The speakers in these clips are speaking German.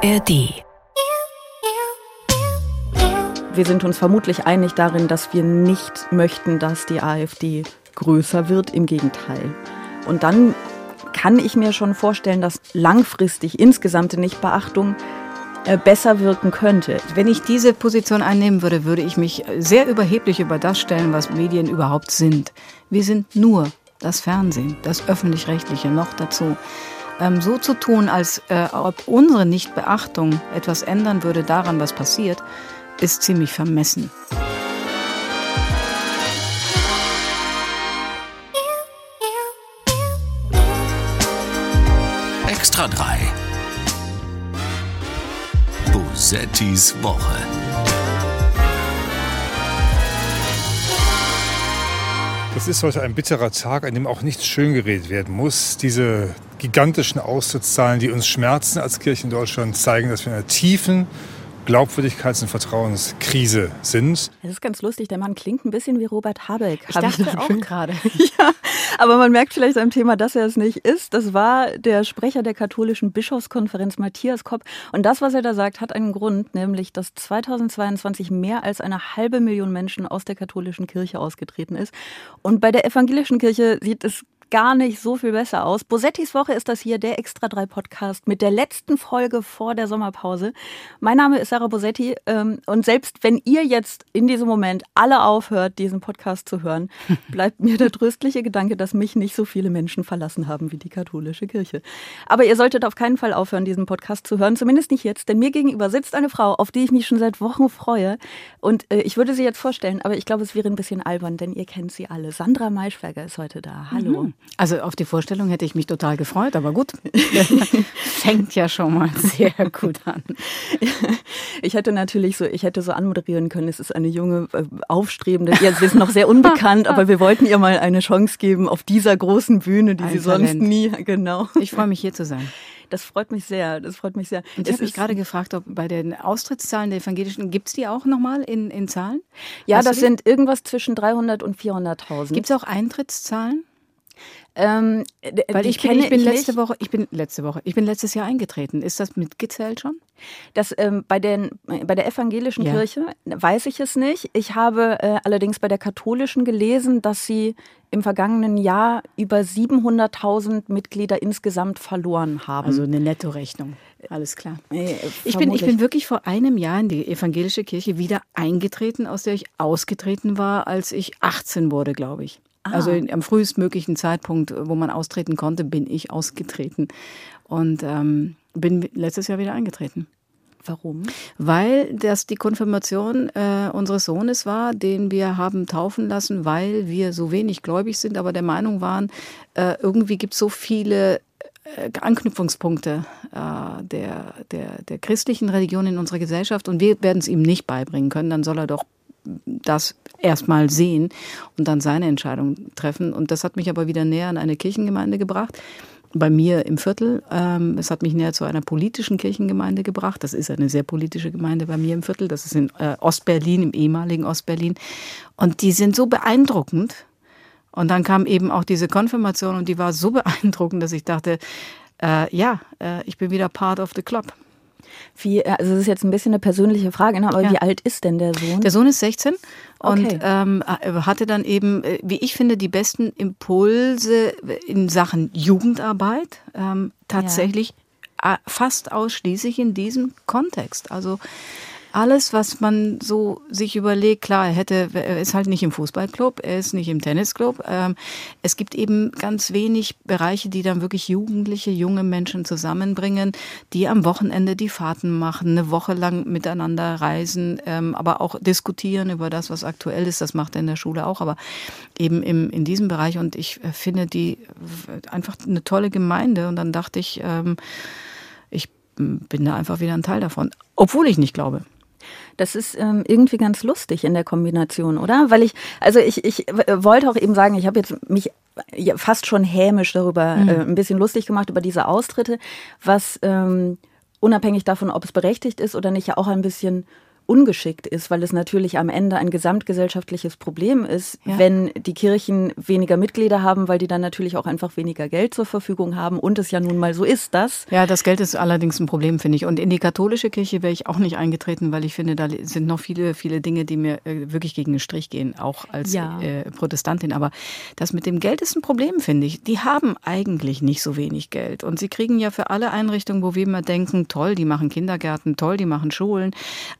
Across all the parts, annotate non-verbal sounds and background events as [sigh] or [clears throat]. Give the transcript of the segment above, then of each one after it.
ARD. Wir sind uns vermutlich einig darin, dass wir nicht möchten, dass die AfD größer wird. Im Gegenteil. Und dann kann ich mir schon vorstellen, dass langfristig insgesamt Nichtbeachtung äh, besser wirken könnte. Wenn ich diese Position einnehmen würde, würde ich mich sehr überheblich über das stellen, was Medien überhaupt sind. Wir sind nur das Fernsehen, das öffentlich-rechtliche noch dazu. Ähm, so zu tun, als äh, ob unsere Nichtbeachtung etwas ändern würde daran, was passiert, ist ziemlich vermessen. Extra 3. Bosettis Woche. Es ist heute ein bitterer Tag, an dem auch nichts schön geredet werden muss. Diese gigantischen Austrittszahlen, die uns schmerzen als Kirche in Deutschland, zeigen, dass wir in einer tiefen Glaubwürdigkeits- und Vertrauenskrise sind. Das ist ganz lustig. Der Mann klingt ein bisschen wie Robert Habeck. Ich dachte ich auch gerade. [laughs] ja, aber man merkt vielleicht am Thema, dass er es nicht ist. Das war der Sprecher der katholischen Bischofskonferenz, Matthias Kopp. Und das, was er da sagt, hat einen Grund, nämlich, dass 2022 mehr als eine halbe Million Menschen aus der katholischen Kirche ausgetreten ist. Und bei der evangelischen Kirche sieht es gar nicht so viel besser aus. Bosettis Woche ist das hier, der Extra 3 Podcast mit der letzten Folge vor der Sommerpause. Mein Name ist Sarah Bosetti ähm, und selbst wenn ihr jetzt in diesem Moment alle aufhört, diesen Podcast zu hören, [laughs] bleibt mir der tröstliche Gedanke, dass mich nicht so viele Menschen verlassen haben wie die katholische Kirche. Aber ihr solltet auf keinen Fall aufhören, diesen Podcast zu hören, zumindest nicht jetzt, denn mir gegenüber sitzt eine Frau, auf die ich mich schon seit Wochen freue und äh, ich würde sie jetzt vorstellen, aber ich glaube, es wäre ein bisschen albern, denn ihr kennt sie alle. Sandra Maischberger ist heute da. Hallo. Mhm. Also auf die Vorstellung hätte ich mich total gefreut, aber gut, [laughs] fängt ja schon mal sehr gut an. Ich hätte natürlich so, ich hätte so anmoderieren können, es ist eine junge, äh, aufstrebende, ja, sie ist noch sehr unbekannt, [laughs] aber wir wollten ihr mal eine Chance geben auf dieser großen Bühne, die Ein sie Talent. sonst nie, genau. Ich freue mich hier zu sein. Das freut mich sehr. Das freut mich sehr. Und ich habe mich gerade gefragt, ob bei den Austrittszahlen der Evangelischen, gibt es die auch nochmal in, in Zahlen? Ja, weißt das sind irgendwas zwischen 300 und 400.000. Gibt es auch Eintrittszahlen? Ähm, Weil ich bin, ich bin letzte Woche, ich bin letzte Woche, ich bin letztes Jahr eingetreten. Ist das mitgezählt schon? Das ähm, bei den bei der evangelischen ja. Kirche weiß ich es nicht. Ich habe äh, allerdings bei der katholischen gelesen, dass sie im vergangenen Jahr über 700.000 Mitglieder insgesamt verloren haben. Also eine Nettorechnung. Alles klar. Äh, ich, bin, ich bin wirklich vor einem Jahr in die evangelische Kirche wieder eingetreten, aus der ich ausgetreten war, als ich 18 wurde, glaube ich. Also in, am frühestmöglichen Zeitpunkt, wo man austreten konnte, bin ich ausgetreten und ähm, bin letztes Jahr wieder eingetreten. Warum? Weil das die Konfirmation äh, unseres Sohnes war, den wir haben taufen lassen, weil wir so wenig gläubig sind, aber der Meinung waren, äh, irgendwie gibt es so viele äh, Anknüpfungspunkte äh, der, der, der christlichen Religion in unserer Gesellschaft und wir werden es ihm nicht beibringen können, dann soll er doch das erstmal sehen und dann seine Entscheidung treffen. Und das hat mich aber wieder näher an eine Kirchengemeinde gebracht. Bei mir im Viertel. Ähm, es hat mich näher zu einer politischen Kirchengemeinde gebracht. Das ist eine sehr politische Gemeinde bei mir im Viertel. Das ist in äh, Ostberlin, im ehemaligen Ostberlin. Und die sind so beeindruckend. Und dann kam eben auch diese Konfirmation und die war so [laughs] beeindruckend, dass ich dachte, äh, ja, äh, ich bin wieder part of the club. Wie, äh, also das ist jetzt ein bisschen eine persönliche Frage, ne? aber ja. wie alt ist denn der Sohn? Der Sohn ist 16 und okay. ähm, äh, hatte dann eben, äh, wie ich finde, die besten Impulse in Sachen Jugendarbeit ähm, tatsächlich ja. fast ausschließlich in diesem Kontext. Also alles, was man so sich überlegt, klar, er hätte, er ist halt nicht im Fußballclub, er ist nicht im Tennisclub. Ähm, es gibt eben ganz wenig Bereiche, die dann wirklich Jugendliche, junge Menschen zusammenbringen, die am Wochenende die Fahrten machen, eine Woche lang miteinander reisen, ähm, aber auch diskutieren über das, was aktuell ist. Das macht er in der Schule auch, aber eben im, in diesem Bereich. Und ich äh, finde die einfach eine tolle Gemeinde. Und dann dachte ich, ähm, ich bin da einfach wieder ein Teil davon, obwohl ich nicht glaube. Das ist ähm, irgendwie ganz lustig in der Kombination, oder? Weil ich, also ich, ich wollte auch eben sagen, ich habe jetzt mich fast schon hämisch darüber mhm. äh, ein bisschen lustig gemacht, über diese Austritte, was ähm, unabhängig davon, ob es berechtigt ist oder nicht, ja auch ein bisschen ungeschickt ist, weil es natürlich am Ende ein gesamtgesellschaftliches Problem ist, ja. wenn die Kirchen weniger Mitglieder haben, weil die dann natürlich auch einfach weniger Geld zur Verfügung haben und es ja nun mal so ist, dass. Ja, das Geld ist allerdings ein Problem, finde ich. Und in die katholische Kirche wäre ich auch nicht eingetreten, weil ich finde, da sind noch viele, viele Dinge, die mir äh, wirklich gegen den Strich gehen, auch als ja. äh, Protestantin. Aber das mit dem Geld ist ein Problem, finde ich. Die haben eigentlich nicht so wenig Geld. Und sie kriegen ja für alle Einrichtungen, wo wir immer denken, toll, die machen Kindergärten, toll, die machen Schulen.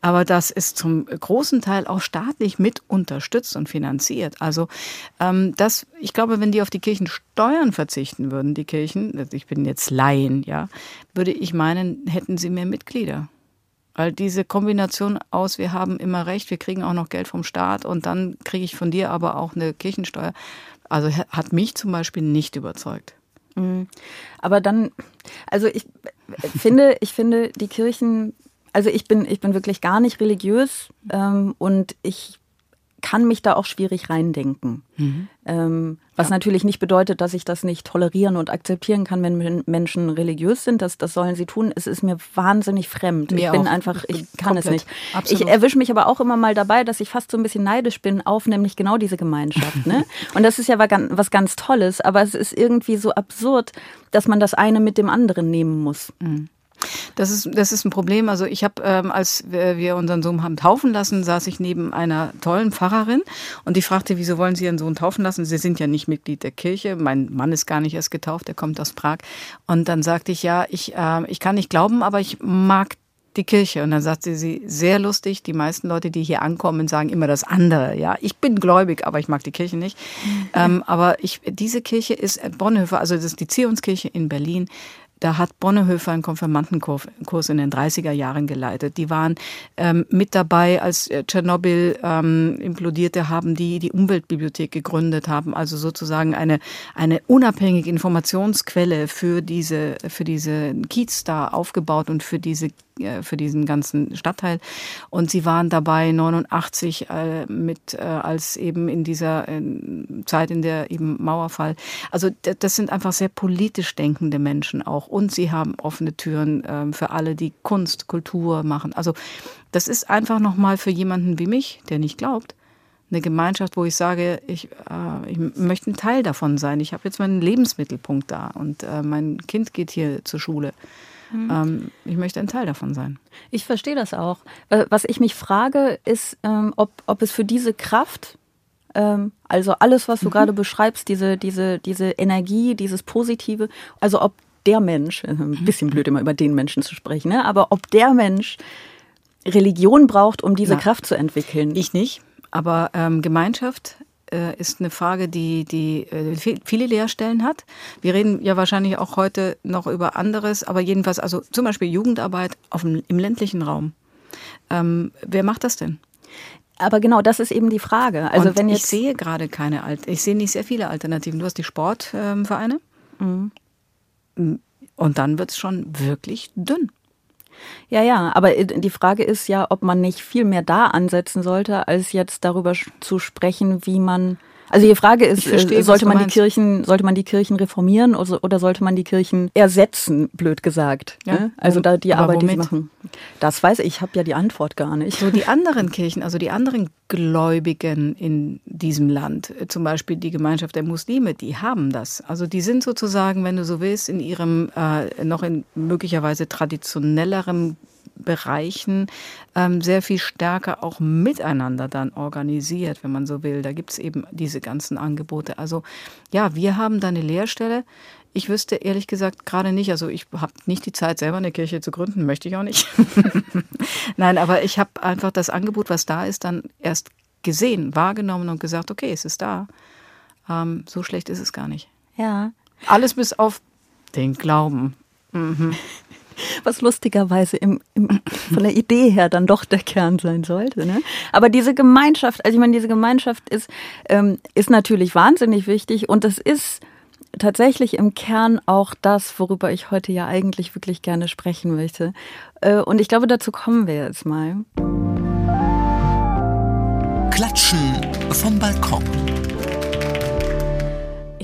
Aber das ist zum großen Teil auch staatlich mit unterstützt und finanziert. Also ähm, das, ich glaube, wenn die auf die Kirchensteuern verzichten würden, die Kirchen, also ich bin jetzt Laien, ja, würde ich meinen, hätten sie mehr Mitglieder. Weil diese Kombination aus, wir haben immer recht, wir kriegen auch noch Geld vom Staat und dann kriege ich von dir aber auch eine Kirchensteuer. Also hat mich zum Beispiel nicht überzeugt. Mhm. Aber dann, also ich finde, ich finde, die Kirchen, also ich bin, ich bin wirklich gar nicht religiös ähm, und ich kann mich da auch schwierig reindenken. Mhm. Ähm, was ja. natürlich nicht bedeutet, dass ich das nicht tolerieren und akzeptieren kann, wenn Menschen religiös sind. Das, das sollen sie tun. Es ist mir wahnsinnig fremd. Mir ich bin auch. einfach, ich kann Komplett. es nicht. Absolut. Ich erwische mich aber auch immer mal dabei, dass ich fast so ein bisschen neidisch bin auf nämlich genau diese Gemeinschaft. Ne? [laughs] Und das ist ja was ganz Tolles, aber es ist irgendwie so absurd, dass man das eine mit dem anderen nehmen muss. Mhm. Das ist, das ist ein Problem. Also ich habe, ähm, als wir unseren Sohn haben taufen lassen, saß ich neben einer tollen Pfarrerin und die fragte, wieso wollen Sie Ihren Sohn taufen lassen? Sie sind ja nicht Mitglied der Kirche. Mein Mann ist gar nicht erst getauft, der kommt aus Prag. Und dann sagte ich, ja, ich, äh, ich kann nicht glauben, aber ich mag die Kirche. Und dann sagte sie, sehr lustig, die meisten Leute, die hier ankommen, sagen immer das andere. Ja, ich bin gläubig, aber ich mag die Kirche nicht. [laughs] Ähm, aber ich, diese Kirche ist Bonhoeffer, also das ist die Zionskirche in Berlin, da hat Bonhoeffer einen Konfirmandenkurs in den 30er Jahren geleitet. Die waren ähm, mit dabei, als äh, Tschernobyl ähm, implodierte, haben die die Umweltbibliothek gegründet, haben also sozusagen eine, eine unabhängige Informationsquelle für diese, für diese Kiez da aufgebaut und für diese für diesen ganzen Stadtteil. Und sie waren dabei 89 äh, mit, äh, als eben in dieser äh, Zeit, in der eben Mauerfall. Also das sind einfach sehr politisch denkende Menschen auch. Und sie haben offene Türen äh, für alle, die Kunst, Kultur machen. Also das ist einfach nochmal für jemanden wie mich, der nicht glaubt, eine Gemeinschaft, wo ich sage, ich, äh, ich möchte ein Teil davon sein. Ich habe jetzt meinen Lebensmittelpunkt da und äh, mein Kind geht hier zur Schule. Mhm. Ähm, ich möchte ein Teil davon sein. Ich verstehe das auch. Was ich mich frage, ist, ähm, ob, ob es für diese Kraft, ähm, also alles, was du mhm. gerade beschreibst, diese, diese, diese Energie, dieses Positive, also ob der Mensch, äh, [laughs] ein bisschen blöd immer über den Menschen zu sprechen, ne? aber ob der Mensch Religion braucht, um diese ja. Kraft zu entwickeln. Ich nicht. Aber ähm, Gemeinschaft äh, ist eine Frage, die, die äh, viele Lehrstellen hat. Wir reden ja wahrscheinlich auch heute noch über anderes, aber jedenfalls, also zum Beispiel Jugendarbeit auf dem, im ländlichen Raum. Ähm, wer macht das denn? Aber genau, das ist eben die Frage. Also Und wenn jetzt ich sehe gerade keine Alt, ich sehe nicht sehr viele Alternativen. Du hast die Sportvereine. Ähm, mhm. Und dann wird es schon wirklich dünn. Ja, ja, aber die Frage ist ja, ob man nicht viel mehr da ansetzen sollte, als jetzt darüber zu sprechen, wie man also die Frage ist, verstehe, sollte man die Kirchen, sollte man die Kirchen reformieren oder, oder sollte man die Kirchen ersetzen, blöd gesagt. Ja. Ne? Also da die Aber Arbeit, womit? die sie machen. Das weiß ich, ich habe ja die Antwort gar nicht. So die anderen Kirchen, also die anderen Gläubigen in diesem Land, zum Beispiel die Gemeinschaft der Muslime, die haben das. Also die sind sozusagen, wenn du so willst, in ihrem äh, noch in möglicherweise traditionellerem Bereichen ähm, sehr viel stärker auch miteinander dann organisiert, wenn man so will. Da gibt es eben diese ganzen Angebote. Also ja, wir haben da eine Lehrstelle. Ich wüsste ehrlich gesagt gerade nicht, also ich habe nicht die Zeit, selber eine Kirche zu gründen, möchte ich auch nicht. [laughs] Nein, aber ich habe einfach das Angebot, was da ist, dann erst gesehen, wahrgenommen und gesagt, okay, es ist da. Ähm, so schlecht ist es gar nicht. Ja. Alles bis auf den Glauben. Mhm was lustigerweise im, im, von der Idee her dann doch der Kern sein sollte. Ne? Aber diese Gemeinschaft, also ich meine, diese Gemeinschaft ist, ähm, ist natürlich wahnsinnig wichtig und es ist tatsächlich im Kern auch das, worüber ich heute ja eigentlich wirklich gerne sprechen möchte. Äh, und ich glaube, dazu kommen wir jetzt mal. Klatschen vom Balkon.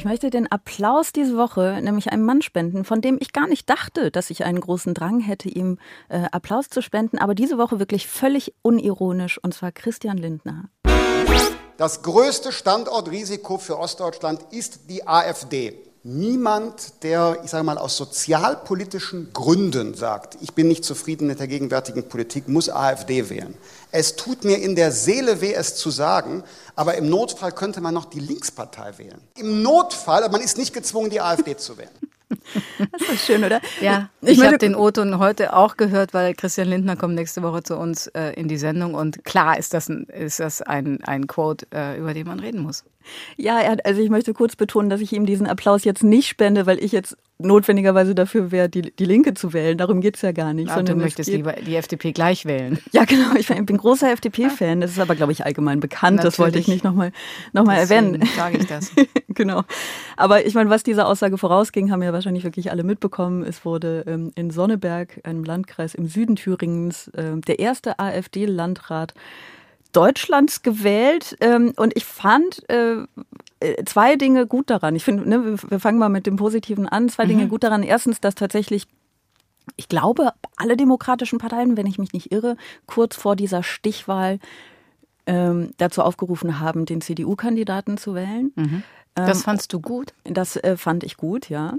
Ich möchte den Applaus diese Woche nämlich einem Mann spenden, von dem ich gar nicht dachte, dass ich einen großen Drang hätte, ihm äh, Applaus zu spenden, aber diese Woche wirklich völlig unironisch, und zwar Christian Lindner. Das größte Standortrisiko für Ostdeutschland ist die AfD. Niemand, der, ich sage mal, aus sozialpolitischen Gründen sagt, ich bin nicht zufrieden mit der gegenwärtigen Politik, muss AfD wählen. Es tut mir in der Seele weh, es zu sagen, aber im Notfall könnte man noch die Linkspartei wählen. Im Notfall, man ist nicht gezwungen, die AfD zu wählen. Das ist schön, oder? Ja, ich, ich habe den O-Ton heute auch gehört, weil Christian Lindner kommt nächste Woche zu uns äh, in die Sendung und klar ist das ein, ist das ein, ein Quote, äh, über den man reden muss. Ja, also ich möchte kurz betonen, dass ich ihm diesen Applaus jetzt nicht spende, weil ich jetzt notwendigerweise dafür wäre, die, die Linke zu wählen. Darum geht es ja gar nicht. Ja, du möchtest lieber die FDP gleich wählen. Ja, genau. Ich bin großer FDP-Fan. Das ist aber, glaube ich, allgemein bekannt. Natürlich. Das wollte ich nicht nochmal noch mal erwähnen. sage ich das. [laughs] genau. Aber ich meine, was dieser Aussage vorausging, haben ja wahrscheinlich wirklich alle mitbekommen. Es wurde ähm, in Sonneberg, einem Landkreis im Süden Thüringens, äh, der erste AfD-Landrat Deutschlands gewählt ähm, und ich fand äh, zwei Dinge gut daran. Ich finde, ne, wir fangen mal mit dem Positiven an. Zwei mhm. Dinge gut daran. Erstens, dass tatsächlich ich glaube, alle demokratischen Parteien, wenn ich mich nicht irre, kurz vor dieser Stichwahl ähm, dazu aufgerufen haben, den CDU-Kandidaten zu wählen. Mhm. Das ähm, fandst du gut? Das äh, fand ich gut, ja.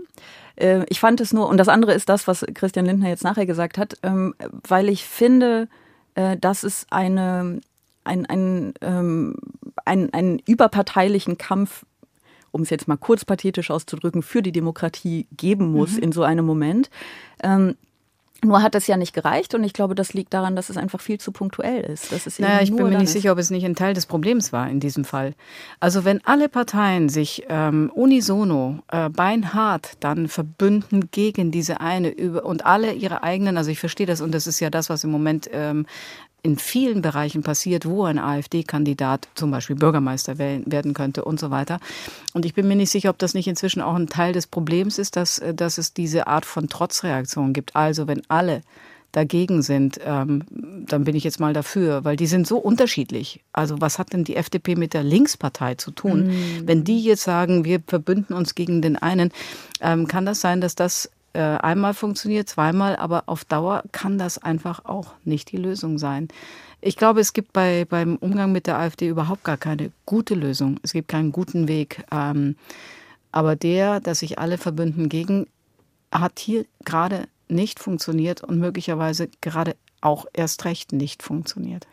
Äh, ich fand es nur, und das andere ist das, was Christian Lindner jetzt nachher gesagt hat, ähm, weil ich finde, äh, dass es eine ein, ein, ähm, ein, einen überparteilichen Kampf, um es jetzt mal kurz pathetisch auszudrücken, für die Demokratie geben muss mhm. in so einem Moment. Ähm, nur hat es ja nicht gereicht und ich glaube, das liegt daran, dass es einfach viel zu punktuell ist. Das ist naja, ich bin mir nicht sicher, ob es nicht ein Teil des Problems war in diesem Fall. Also wenn alle Parteien sich ähm, unisono, äh, beinhart dann verbünden gegen diese eine über, und alle ihre eigenen, also ich verstehe das und das ist ja das, was im Moment ähm, in vielen Bereichen passiert, wo ein AfD-Kandidat zum Beispiel Bürgermeister werden könnte und so weiter. Und ich bin mir nicht sicher, ob das nicht inzwischen auch ein Teil des Problems ist, dass, äh, dass es diese Art von Trotzreaktion gibt. Also wenn alle dagegen sind, ähm, dann bin ich jetzt mal dafür, weil die sind so unterschiedlich. Also was hat denn die FDP mit der Linkspartei zu tun? Mhm. Wenn die jetzt sagen, wir verbünden uns gegen den einen, ähm, kann das sein, dass das äh, einmal funktioniert, zweimal, aber auf Dauer kann das einfach auch nicht die Lösung sein. Ich glaube, es gibt bei, beim Umgang mit der AfD überhaupt gar keine gute Lösung. Es gibt keinen guten Weg. Ähm, aber der, dass sich alle verbünden gegen, hat hier gerade nicht funktioniert und möglicherweise gerade auch erst recht nicht funktioniert.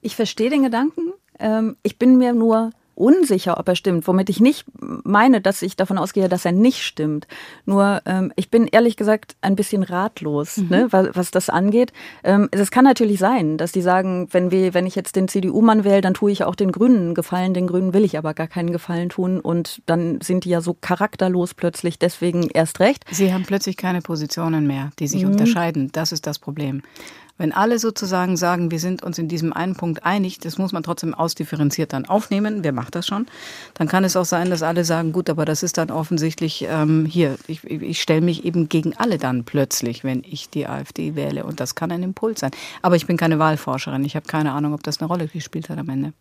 Ich verstehe den Gedanken. Ähm, ich bin mir nur unsicher, ob er stimmt, womit ich nicht meine, dass ich davon ausgehe, dass er nicht stimmt. Nur ähm, ich bin ehrlich gesagt ein bisschen ratlos, mhm. ne, was, was, das angeht. Ähm, es kann natürlich sein, dass die sagen, wenn wir, wenn ich jetzt den CDU-Mann wähle, dann tue ich auch den Grünen Gefallen, den Grünen will ich aber gar keinen Gefallen tun und dann sind die ja so charakterlos plötzlich, deswegen erst recht. Sie haben plötzlich keine Positionen mehr, die sich mhm. unterscheiden. Das ist das Problem. Wenn alle sozusagen sagen, wir sind uns in diesem einen Punkt einig, das muss man trotzdem ausdifferenziert dann aufnehmen, wer macht das schon, dann kann es auch sein, dass alle sagen, gut, aber das ist dann offensichtlich ähm, hier, ich, ich stelle mich eben gegen alle dann plötzlich, wenn ich die AfD wähle und das kann ein Impuls sein. Aber ich bin keine Wahlforscherin, ich habe keine Ahnung, ob das eine Rolle gespielt hat am Ende.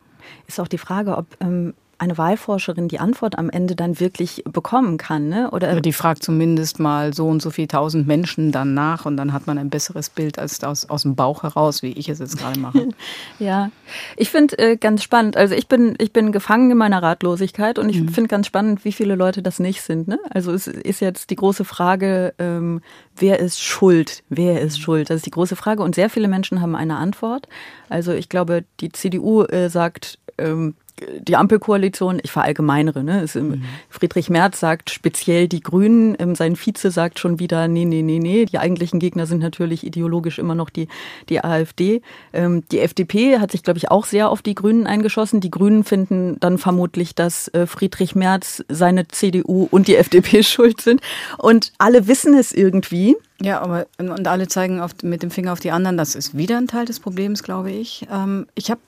Ist auch die Frage, ob ähm, eine Wahlforscherin die Antwort am Ende dann wirklich bekommen kann. Ne? Oder die fragt zumindest mal so und so viel tausend Menschen dann nach und dann hat man ein besseres Bild als aus, aus dem Bauch heraus, wie ich es jetzt gerade mache. [laughs] ja, ich finde äh, ganz spannend. Also ich bin, ich bin gefangen in meiner Ratlosigkeit und ich mhm. finde ganz spannend, wie viele Leute das nicht sind. Ne? Also es ist jetzt die große Frage, ähm, wer ist schuld? Wer ist schuld? Das ist die große Frage und sehr viele Menschen haben eine Antwort. Also ich glaube, die CDU äh, sagt, ähm, die Ampelkoalition, ich verallgemeinere, ne? Es, mhm. Friedrich Merz sagt speziell die Grünen, ähm, sein Vize sagt schon wieder, nee, nee, nee, nee. Die eigentlichen Gegner sind natürlich ideologisch immer noch die, die AfD. Ähm, die FDP hat sich, glaube ich, auch sehr auf die Grünen eingeschossen. Die Grünen finden dann vermutlich, dass äh, Friedrich Merz, seine CDU und die FDP [laughs] schuld sind. Und alle wissen es irgendwie. Ja, aber und alle zeigen auf, mit dem Finger auf die anderen. Das ist wieder ein Teil des Problems, glaube ich. Ähm, ich habe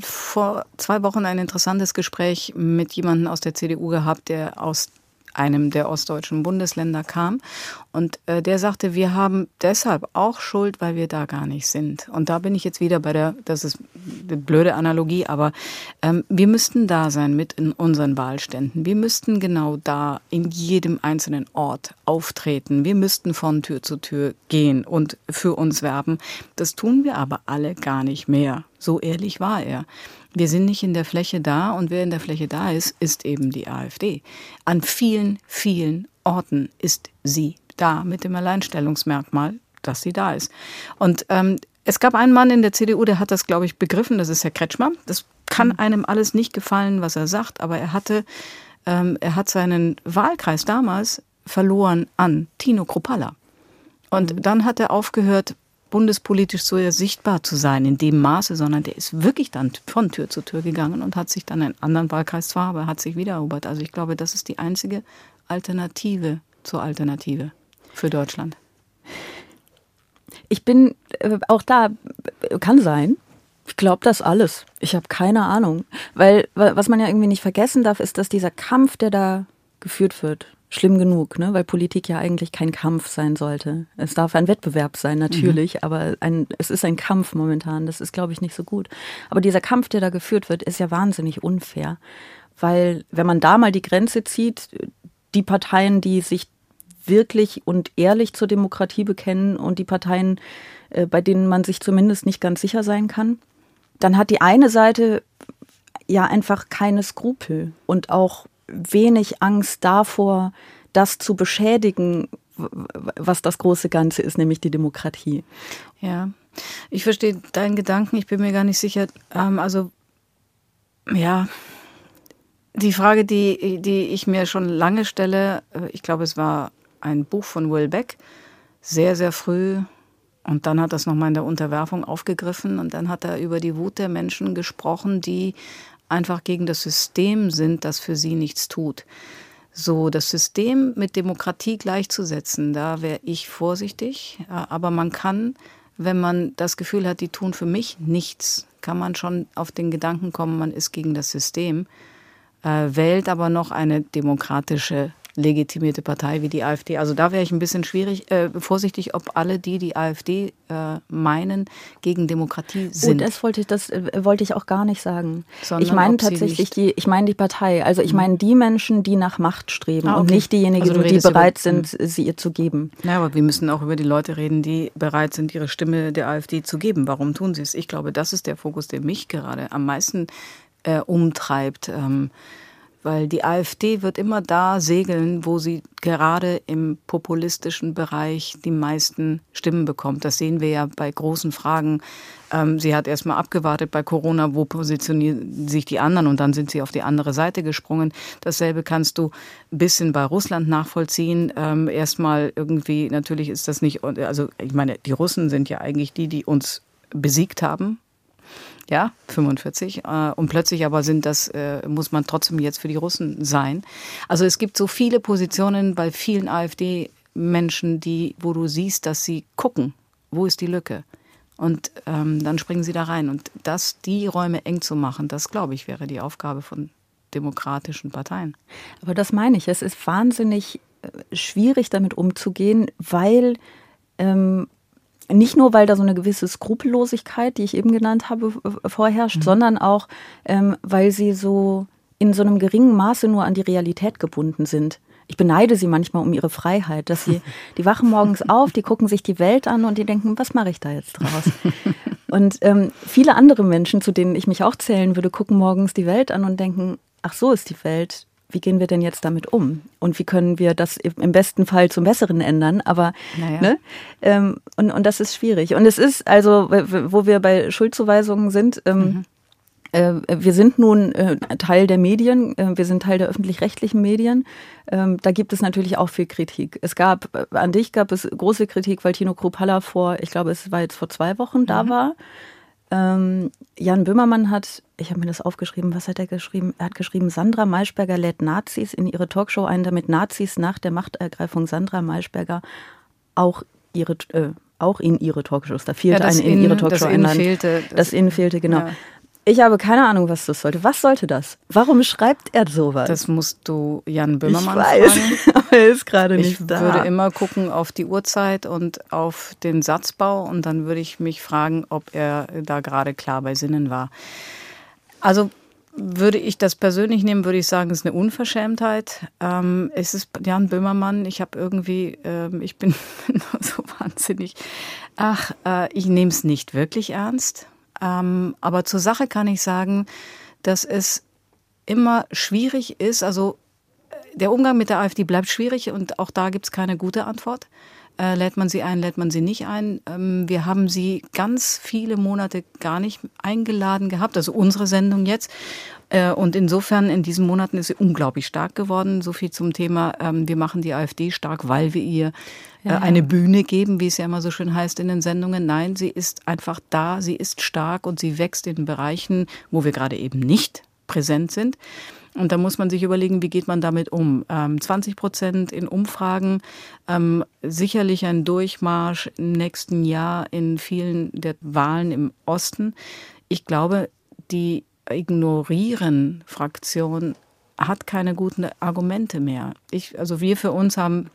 vor zwei Wochen ein interessantes Gespräch mit jemandem aus der CDU gehabt, der aus einem der ostdeutschen Bundesländer kam. Und äh, der sagte, wir haben deshalb auch Schuld, weil wir da gar nicht sind. Und da bin ich jetzt wieder bei der, das ist eine blöde Analogie, aber ähm, wir müssten da sein mit in unseren Wahlständen. Wir müssten genau da in jedem einzelnen Ort auftreten. Wir müssten von Tür zu Tür gehen und für uns werben. Das tun wir aber alle gar nicht mehr. So ehrlich war er. Wir sind nicht in der Fläche da und wer in der Fläche da ist, ist eben die AfD. An vielen, vielen Orten ist sie da mit dem Alleinstellungsmerkmal, dass sie da ist. Und ähm, es gab einen Mann in der CDU, der hat das, glaube ich, begriffen, das ist Herr Kretschmer. Das kann mhm. einem alles nicht gefallen, was er sagt, aber er hatte, ähm, er hat seinen Wahlkreis damals verloren an Tino Kropalla. Und mhm. dann hat er aufgehört, bundespolitisch so sichtbar zu sein in dem Maße, sondern der ist wirklich dann von Tür zu Tür gegangen und hat sich dann einen anderen Wahlkreis zwar, aber hat sich wieder erobert. Also ich glaube, das ist die einzige Alternative zur Alternative für Deutschland. Ich bin äh, auch da, kann sein. Ich glaube das alles. Ich habe keine Ahnung. Weil, was man ja irgendwie nicht vergessen darf, ist, dass dieser Kampf, der da geführt wird, schlimm genug, ne? weil Politik ja eigentlich kein Kampf sein sollte. Es darf ein Wettbewerb sein, natürlich, mhm. aber ein, es ist ein Kampf momentan. Das ist, glaube ich, nicht so gut. Aber dieser Kampf, der da geführt wird, ist ja wahnsinnig unfair. Weil, wenn man da mal die Grenze zieht, die Parteien, die sich wirklich und ehrlich zur Demokratie bekennen und die Parteien, äh, bei denen man sich zumindest nicht ganz sicher sein kann, dann hat die eine Seite ja einfach keine Skrupel und auch wenig Angst davor, das zu beschädigen, was das große Ganze ist, nämlich die Demokratie. Ja, ich verstehe deinen Gedanken. Ich bin mir gar nicht sicher. Ähm, also, ja, die Frage, die, die ich mir schon lange stelle, äh, ich glaube, es war ein Buch von Will Beck, sehr, sehr früh. Und dann hat das nochmal in der Unterwerfung aufgegriffen und dann hat er über die Wut der Menschen gesprochen, die einfach gegen das System sind, das für sie nichts tut. So, das System mit Demokratie gleichzusetzen, da wäre ich vorsichtig. Aber man kann, wenn man das Gefühl hat, die tun für mich nichts, kann man schon auf den Gedanken kommen, man ist gegen das System, äh, wählt aber noch eine demokratische legitimierte Partei wie die AfD. Also da wäre ich ein bisschen schwierig, äh, vorsichtig, ob alle die, die AfD äh, meinen, gegen Demokratie sind. Oh, das wollte ich, das äh, wollte ich auch gar nicht sagen. Sondern ich meine tatsächlich die, ich meine die Partei. Also ich mhm. meine die Menschen, die nach Macht streben ah, okay. und nicht diejenigen, also die bereit sind, sie ihr zu geben. Ja, aber wir müssen auch über die Leute reden, die bereit sind, ihre Stimme der AfD zu geben. Warum tun sie es? Ich glaube, das ist der Fokus, der mich gerade am meisten äh, umtreibt. Ähm, weil die AfD wird immer da segeln, wo sie gerade im populistischen Bereich die meisten Stimmen bekommt. Das sehen wir ja bei großen Fragen. Ähm, sie hat erstmal abgewartet bei Corona, wo positionieren sich die anderen und dann sind sie auf die andere Seite gesprungen. Dasselbe kannst du ein bisschen bei Russland nachvollziehen. Ähm, erstmal irgendwie, natürlich ist das nicht, also ich meine, die Russen sind ja eigentlich die, die uns besiegt haben ja, 45. Äh, und plötzlich aber sind das, äh, muss man trotzdem jetzt für die Russen sein. Also es gibt so viele Positionen bei vielen AfD-Menschen, die, wo du siehst, dass sie gucken, wo ist die Lücke? Und ähm, dann springen sie da rein. Und das, die Räume eng zu machen, das glaube ich, wäre die Aufgabe von demokratischen Parteien. Aber das meine ich. Es ist wahnsinnig äh, schwierig, damit umzugehen, weil ähm, nicht nur, weil da so eine gewisse Skrupellosigkeit, die ich eben genannt habe, vorherrscht, mhm. sondern auch, ähm, weil sie so in so einem geringen Maße nur an die Realität gebunden sind. Ich beneide sie manchmal um ihre Freiheit, dass sie, [laughs] die wachen morgens auf, die gucken sich die Welt an und die denken, was mache ich da jetzt draus? Und ähm, viele andere Menschen, zu denen ich mich auch zählen würde, gucken morgens die Welt an und denken, ach so ist die Welt wie gehen wir denn jetzt damit um? Und wie können wir das im besten Fall zum Besseren ändern? Aber naja. ne? Ähm, und, und das ist schwierig. Und es ist also, wo wir bei Schuldzuweisungen sind, ähm, mhm. äh, wir sind nun äh, Teil der Medien, äh, wir sind Teil der öffentlich-rechtlichen Medien. Ähm, da gibt es natürlich auch viel Kritik. Es gab, an dich gab es große Kritik, weil Tino Kruppalla vor, ich glaube, es war jetzt vor zwei Wochen mhm. da war. Ähm, Jan Böhmermann hat, ich habe mir das aufgeschrieben, was hat er geschrieben? Er hat geschrieben, Sandra Maischberger lädt Nazis in ihre Talkshow ein, damit Nazis nach der Machtergreifung Sandra Maischberger auch ihre äh, auch in ihre Talkshows. Da fehlte ja, eine in, in ihre Talkshow das ein. Fehlte, das, das Innen fehlte, genau. Ja. Ich habe keine Ahnung, was das sollte. Was sollte das? Warum schreibt er sowas? Das musst du Jan Böhmermann ich weiß, fragen. [laughs] aber er ist gerade nicht Ich da. würde immer gucken auf die Uhrzeit und auf den Satzbau und dann würde ich mich fragen, ob er da gerade klar bei Sinnen war. Also würde ich das persönlich nehmen, würde ich sagen, es ist eine Unverschämtheit. Ähm, es ist Jan Böhmermann. Ich habe irgendwie, ähm, ich bin [laughs] so wahnsinnig. Ach, äh, ich nehme es nicht wirklich ernst. Ähm, aber zur Sache kann ich sagen, dass es immer schwierig ist. Also äh, der Umgang mit der AfD bleibt schwierig und auch da gibt es keine gute Antwort. Äh, lädt man sie ein, lädt man sie nicht ein. Ähm, wir haben sie ganz viele Monate gar nicht eingeladen gehabt, also unsere Sendung jetzt. Äh, und insofern in diesen Monaten ist sie unglaublich stark geworden. So viel zum Thema, ähm, wir machen die AfD stark, weil wir ihr äh, eine Bühne geben, wie es ja immer so schön heißt in den Sendungen. Nein, sie ist einfach da, sie ist stark und sie wächst in Bereichen, wo wir gerade eben nicht präsent sind. Und da muss man sich überlegen, wie geht man damit um. Ähm, 20 Prozent in Umfragen, ähm, sicherlich ein Durchmarsch im nächsten Jahr in vielen der Wahlen im Osten. Ich glaube, die Ignorieren-Fraktion hat keine guten Argumente mehr. Ich, also wir für uns haben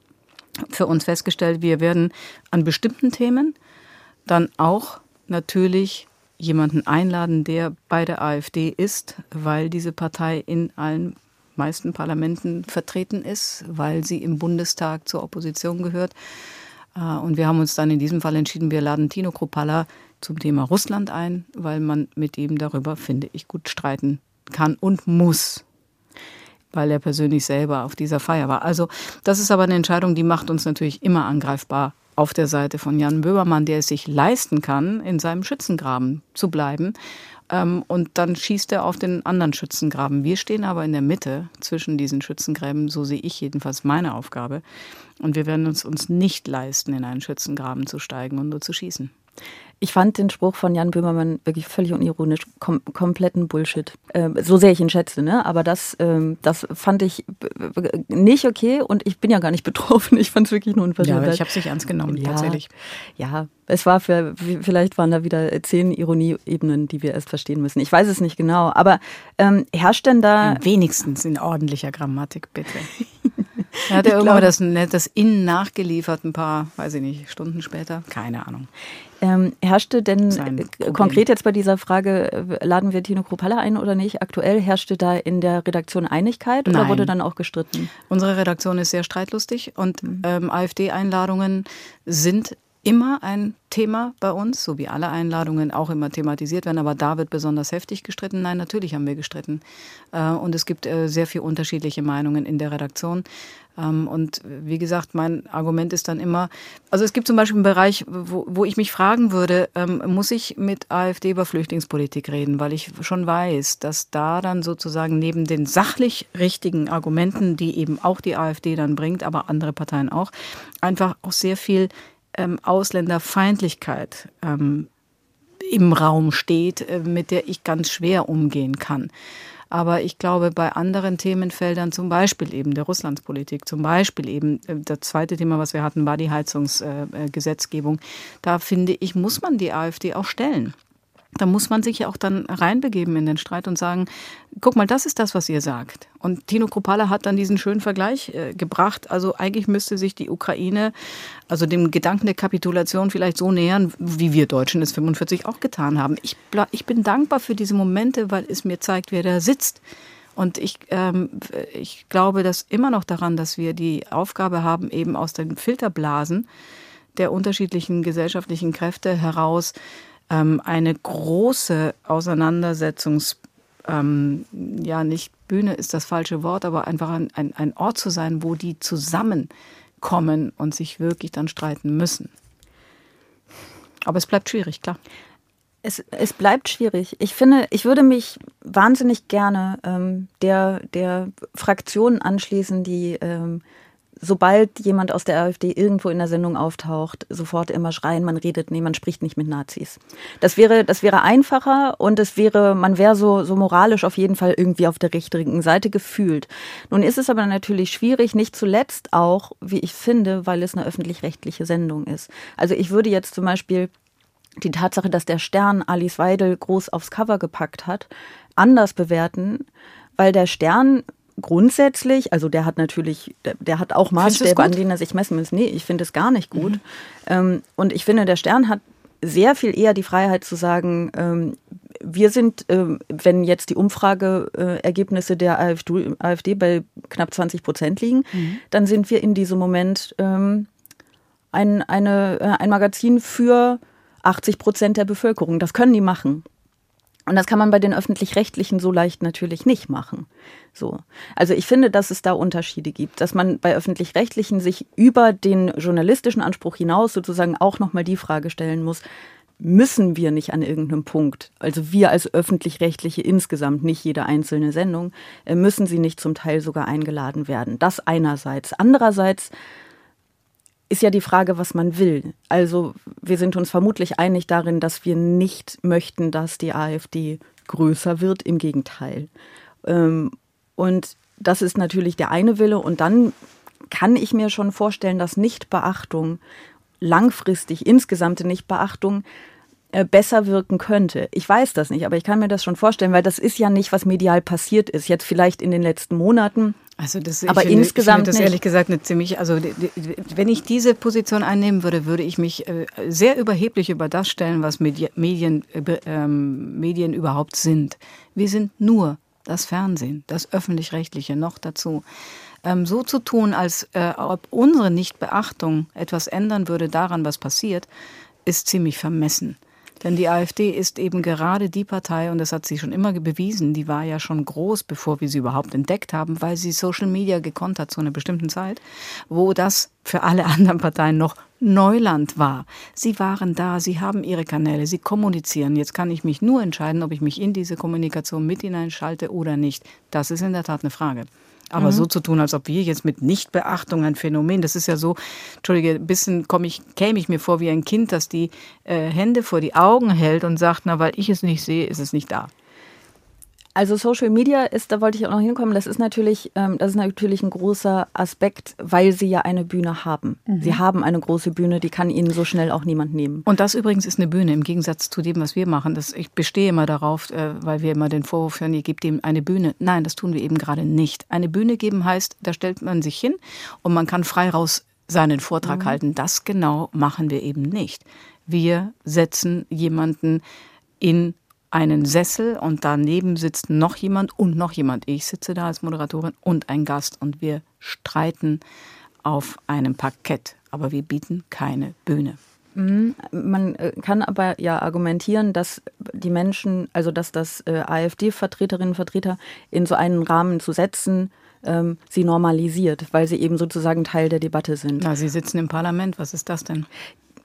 für uns festgestellt, wir werden an bestimmten Themen dann auch natürlich jemanden einladen, der bei der AfD ist, weil diese Partei in allen meisten Parlamenten vertreten ist, weil sie im Bundestag zur Opposition gehört. Äh, Und wir haben uns dann in diesem Fall entschieden, wir laden Tino Kropalla zum Thema Russland ein, weil man mit ihm darüber, finde ich, gut streiten kann und muss weil er persönlich selber auf dieser Feier war. Also das ist aber eine Entscheidung, die macht uns natürlich immer angreifbar auf der Seite von Jan Böhmermann, der es sich leisten kann, in seinem Schützengraben zu bleiben. Ähm, und dann schießt er auf den anderen Schützengraben. Wir stehen aber in der Mitte zwischen diesen Schützengräben, so sehe ich jedenfalls meine Aufgabe. Und wir werden uns, uns nicht leisten, in einen Schützengraben zu steigen und nur zu schießen. Ich fand den Spruch von Jan Böhmermann wirklich völlig unironisch, kom kompletten Bullshit. Ähm, so sehr ich ihn schätze, ne? Aber das, ähm, das fand ich äh, nicht okay und ich bin ja gar nicht [laughs] betroffen. Ich fand es wirklich nur Ja, unverschämt. aber ich habe es nicht ernst genommen, Ja. tatsächlich. Ja, es war für, vielleicht waren da wieder zehn Ironieebenen, die wir erst verstehen müssen. Ich weiß es nicht genau. Aber ähm, herrscht denn da. Wenigstens in ordentlicher Grammatik, bitte. [laughs] Er hat ja irgendwann das, das In nachgeliefert, ein paar, weiß ich nicht, Stunden später. Keine Ahnung. Ähm, herrschte denn äh, konkret jetzt bei dieser Frage, äh, laden wir Tino Kropalla ein oder nicht? Aktuell herrschte da in der Redaktion Einigkeit oder Nein. wurde dann auch gestritten? Unsere Redaktion ist sehr streitlustig und ähm, AfD-Einladungen sind immer ein Thema bei uns, so wie alle Einladungen auch immer thematisiert werden, aber da wird besonders heftig gestritten. Nein, natürlich haben wir gestritten. Äh, und es gibt äh, sehr viel unterschiedliche Meinungen in der Redaktion. Ähm, und wie gesagt, mein Argument ist dann immer, also es gibt zum Beispiel einen Bereich, wo, wo ich mich fragen würde, ähm, muss ich mit AfD über Flüchtlingspolitik reden, weil ich schon weiß, dass da dann sozusagen neben den sachlich richtigen Argumenten, die eben auch die AfD dann bringt, aber andere Parteien auch, einfach auch sehr viel ähm, Ausländerfeindlichkeit ähm, im Raum steht, äh, mit der ich ganz schwer umgehen kann. Aber ich glaube, bei anderen Themenfeldern, zum Beispiel eben der Russlandspolitik, zum Beispiel eben äh, das zweite Thema, was wir hatten, war die Heizungsgesetzgebung, da finde ich, muss man die AfD auch stellen. Da muss man sich ja auch dann reinbegeben in den Streit und sagen, guck mal, das ist das, was ihr sagt. Und Tino Kropala hat dann diesen schönen Vergleich äh, gebracht. Also eigentlich müsste sich die Ukraine, also dem Gedanken der Kapitulation vielleicht so nähern, wie wir Deutschen es 45 auch getan haben. Ich, ich bin dankbar für diese Momente, weil es mir zeigt, wer da sitzt. Und ich, ähm, ich glaube dass immer noch daran, dass wir die Aufgabe haben, eben aus den Filterblasen der unterschiedlichen gesellschaftlichen Kräfte heraus ähm, eine große Auseinandersetzungs, ähm, ja nicht Bühne ist das falsche Wort, aber einfach ein, ein, Ort zu sein, wo die zusammenkommen und sich wirklich dann streiten müssen. Aber es bleibt schwierig, klar. Es, es bleibt schwierig. Ich finde, ich würde mich wahnsinnig gerne ähm, der, der Fraktion anschließen, die ähm, sobald jemand aus der AfD irgendwo in der Sendung auftaucht, sofort immer schreien, man redet, nee, man spricht nicht mit Nazis. Das wäre, das wäre einfacher und es wäre, man wäre so, so moralisch auf jeden Fall irgendwie auf der richtigen Seite gefühlt. Nun ist es aber natürlich schwierig, nicht zuletzt auch, wie ich finde, weil es eine öffentlich-rechtliche Sendung ist. Also ich würde jetzt zum Beispiel die Tatsache, dass der Stern Alice Weidel groß aufs Cover gepackt hat, anders bewerten, weil der Stern grundsätzlich, also der hat natürlich, der, der hat auch Maßstäbe, an denen er sich messen muss. Nee, ich finde es gar nicht gut. Mhm. Ähm, und ich finde, der Stern hat sehr viel eher die Freiheit zu sagen, ähm, wir sind, ähm, wenn jetzt die Umfrageergebnisse der AfD, AfD, bei knapp 20 Prozent liegen, mhm. dann sind wir in diesem Moment ähm, ein, eine, äh, ein Magazin für 80 Prozent der Bevölkerung. Das können die machen. Und das kann man bei den öffentlich-rechtlichen so leicht natürlich nicht machen. So. Also ich finde, dass es da Unterschiede gibt, dass man bei öffentlich-rechtlichen sich über den journalistischen Anspruch hinaus sozusagen auch nochmal die Frage stellen muss, müssen wir nicht an irgendeinem Punkt, also wir als öffentlich-rechtliche insgesamt, nicht jede einzelne Sendung, äh, müssen sie nicht zum Teil sogar eingeladen werden. Das einerseits. Andererseits ist ja die Frage, was man will. Also wir sind uns vermutlich einig darin, dass wir nicht möchten, dass die AfD größer wird. Im Gegenteil. Ähm, und das ist natürlich der eine Wille. Und dann kann ich mir schon vorstellen, dass Nichtbeachtung langfristig insgesamte Nichtbeachtung äh, besser wirken könnte. Ich weiß das nicht, aber ich kann mir das schon vorstellen, weil das ist ja nicht, was medial passiert ist. Jetzt vielleicht in den letzten Monaten. Also das, aber finde, insgesamt das nicht. ehrlich gesagt eine ziemlich, also wenn ich diese Position einnehmen würde, würde ich mich äh, sehr überheblich über das stellen, was Medien, äh, ähm, Medien überhaupt sind. Wir sind nur das Fernsehen, das öffentlich-rechtliche noch dazu. Ähm, so zu tun, als äh, ob unsere Nichtbeachtung etwas ändern würde daran, was passiert, ist ziemlich vermessen. Denn die AfD ist eben gerade die Partei, und das hat sie schon immer bewiesen, die war ja schon groß, bevor wir sie überhaupt entdeckt haben, weil sie Social Media gekonnt hat zu einer bestimmten Zeit, wo das für alle anderen Parteien noch Neuland war. Sie waren da, sie haben ihre Kanäle, sie kommunizieren. Jetzt kann ich mich nur entscheiden, ob ich mich in diese Kommunikation mit hineinschalte oder nicht. Das ist in der Tat eine Frage. Aber mhm. so zu tun, als ob wir jetzt mit Nichtbeachtung ein Phänomen, das ist ja so, Entschuldige, ein bisschen komm ich, käme ich mir vor wie ein Kind, das die äh, Hände vor die Augen hält und sagt, na, weil ich es nicht sehe, ist es nicht da. Also Social Media ist, da wollte ich auch noch hinkommen, das ist natürlich, ähm, das ist natürlich ein großer Aspekt, weil sie ja eine Bühne haben. Mhm. Sie haben eine große Bühne, die kann ihnen so schnell auch niemand nehmen. Und das übrigens ist eine Bühne im Gegensatz zu dem, was wir machen. Das, ich bestehe immer darauf, äh, weil wir immer den Vorwurf hören, ihr gebt ihm eine Bühne. Nein, das tun wir eben gerade nicht. Eine Bühne geben heißt, da stellt man sich hin und man kann frei raus seinen Vortrag mhm. halten. Das genau machen wir eben nicht. Wir setzen jemanden in einen Sessel und daneben sitzt noch jemand und noch jemand. Ich sitze da als Moderatorin und ein Gast und wir streiten auf einem Parkett, aber wir bieten keine Bühne. Mhm. Man äh, kann aber ja argumentieren, dass die Menschen, also dass das äh, AfD-Vertreterinnen und Vertreter in so einen Rahmen zu setzen, ähm, sie normalisiert, weil sie eben sozusagen Teil der Debatte sind. Na, sie sitzen im Parlament, was ist das denn?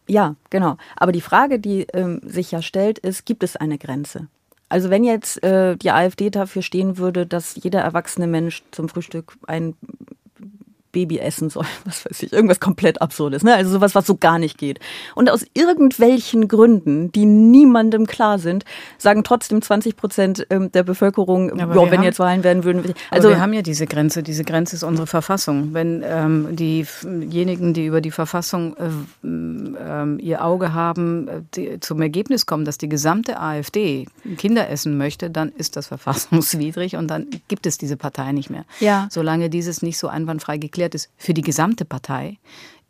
Ja, genau. Aber die Frage, die ähm, sich ja stellt, ist, gibt es eine Grenze? Also wenn jetzt äh, die AfD dafür stehen würde, dass jeder erwachsene Mensch zum Frühstück ein Baby essen soll, [laughs] was weiß ich, irgendwas komplett Absurdes, ne? Also sowas, was so gar nicht geht. Und aus irgendwelchen Gründen, die niemandem klar sind, sagen trotzdem 20 Prozent ähm, der Bevölkerung, ja, wenn haben, jetzt Wahlen werden würden. Also wir haben ja diese Grenze. Diese Grenze ist unsere Verfassung. Wenn ähm, diejenigen, die über die Verfassung äh, äh, ihr Auge haben, äh, die, zum Ergebnis kommen, dass die gesamte AfD Kinder essen möchte, dann ist das [laughs] verfassungswidrig und dann gibt es diese Partei nicht mehr. Ja. Solange dieses nicht so einwandfrei geklärt geklärt ist, für die gesamte Partei,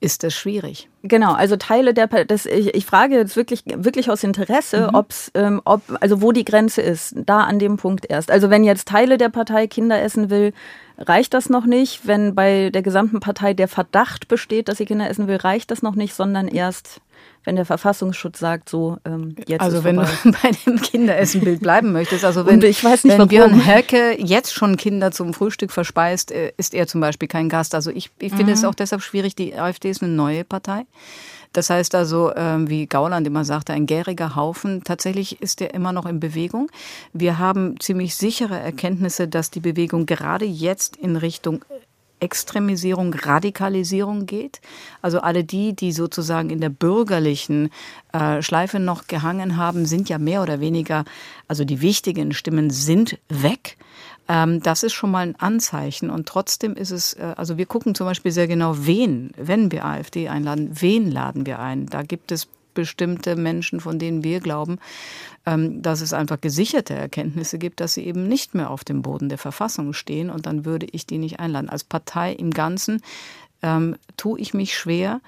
ist das schwierig. Genau, also Teile der das, ich, ich frage jetzt wirklich, wirklich aus Interesse, mhm. ob's, ähm, ob, also wo die Grenze ist, da an dem Punkt erst. Also wenn jetzt Teile der Partei Kinder essen will, reicht das noch nicht. Wenn bei der gesamten Partei der Verdacht besteht, dass sie Kinder essen will, reicht das noch nicht, sondern erst wenn der Verfassungsschutz sagt, so ähm, jetzt Also ist wenn vorbei. du [laughs] bei dem Kinderessenbild bleiben möchtest, also [laughs] wenn, ich weiß nicht, wenn Björn Höcke jetzt schon Kinder zum Frühstück verspeist, äh, ist er zum Beispiel kein Gast. Also ich, ich finde mhm. es auch deshalb schwierig, die AfD ist eine neue Partei. Das heißt also, ähm, wie Gauland immer sagte, ein gäriger Haufen. Tatsächlich ist er immer noch in Bewegung. Wir haben ziemlich sichere Erkenntnisse, dass die Bewegung gerade jetzt in Richtung Extremisierung, Radikalisierung geht. Also alle die, die sozusagen in der bürgerlichen äh, Schleife noch gehangen haben, sind ja mehr oder weniger, also die wichtigen Stimmen sind weg. Ähm, das ist schon mal ein Anzeichen. Und trotzdem ist es, äh, also wir gucken zum Beispiel sehr genau, wen, wenn wir AfD einladen, wen laden wir ein. Da gibt es bestimmte Menschen, von denen wir glauben, dass es einfach gesicherte Erkenntnisse gibt, dass sie eben nicht mehr auf dem Boden der Verfassung stehen. Und dann würde ich die nicht einladen. Als Partei im Ganzen ähm, tue ich mich schwer,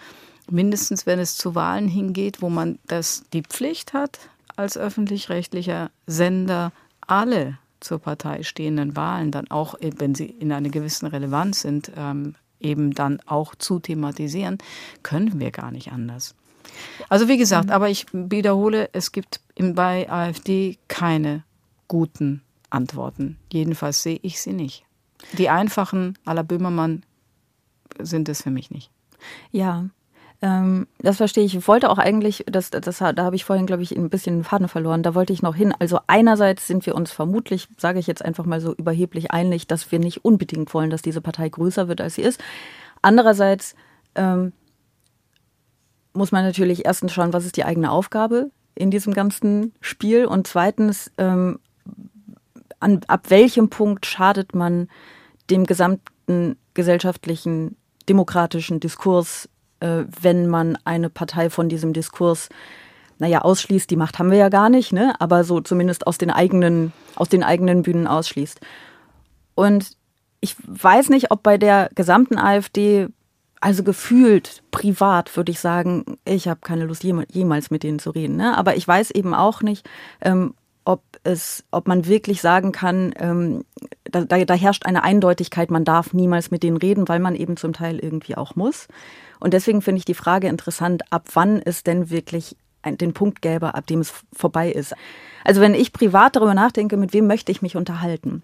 mindestens wenn es zu Wahlen hingeht, wo man das die Pflicht hat, als öffentlich-rechtlicher Sender alle zur Partei stehenden Wahlen dann auch, wenn sie in einer gewissen Relevanz sind, ähm, eben dann auch zu thematisieren, können wir gar nicht anders. Also wie gesagt, mhm. aber ich wiederhole, es gibt bei AfD keine guten Antworten. Jedenfalls sehe ich sie nicht. Die einfachen aller Böhmermann sind es für mich nicht. Ja, ähm, das verstehe ich. Ich wollte auch eigentlich, das, das, da habe ich vorhin, glaube ich, ein bisschen den Faden verloren. Da wollte ich noch hin. Also einerseits sind wir uns vermutlich, sage ich jetzt einfach mal so überheblich einig, dass wir nicht unbedingt wollen, dass diese Partei größer wird, als sie ist. Andererseits ähm, muss man natürlich erstens schauen, was ist die eigene Aufgabe in diesem ganzen Spiel und zweitens, ähm, an, ab welchem Punkt schadet man dem gesamten gesellschaftlichen demokratischen Diskurs äh, wenn man eine Partei von diesem Diskurs naja, ausschließt, die Macht haben wir ja gar nicht, ne? aber so zumindest aus den eigenen, aus den eigenen Bühnen ausschließt. Und ich weiß nicht, ob bei der gesamten AfD, also gefühlt, privat würde ich sagen, ich habe keine Lust, jemals mit denen zu reden. Ne? Aber ich weiß eben auch nicht, ähm, ob es, ob man wirklich sagen kann, ähm, da, da, da herrscht eine Eindeutigkeit, man darf niemals mit denen reden, weil man eben zum Teil irgendwie auch muss. Und deswegen finde ich die Frage interessant, ab wann es denn wirklich den Punkt gäbe, ab dem es vorbei ist. Also wenn ich privat darüber nachdenke, mit wem möchte ich mich unterhalten?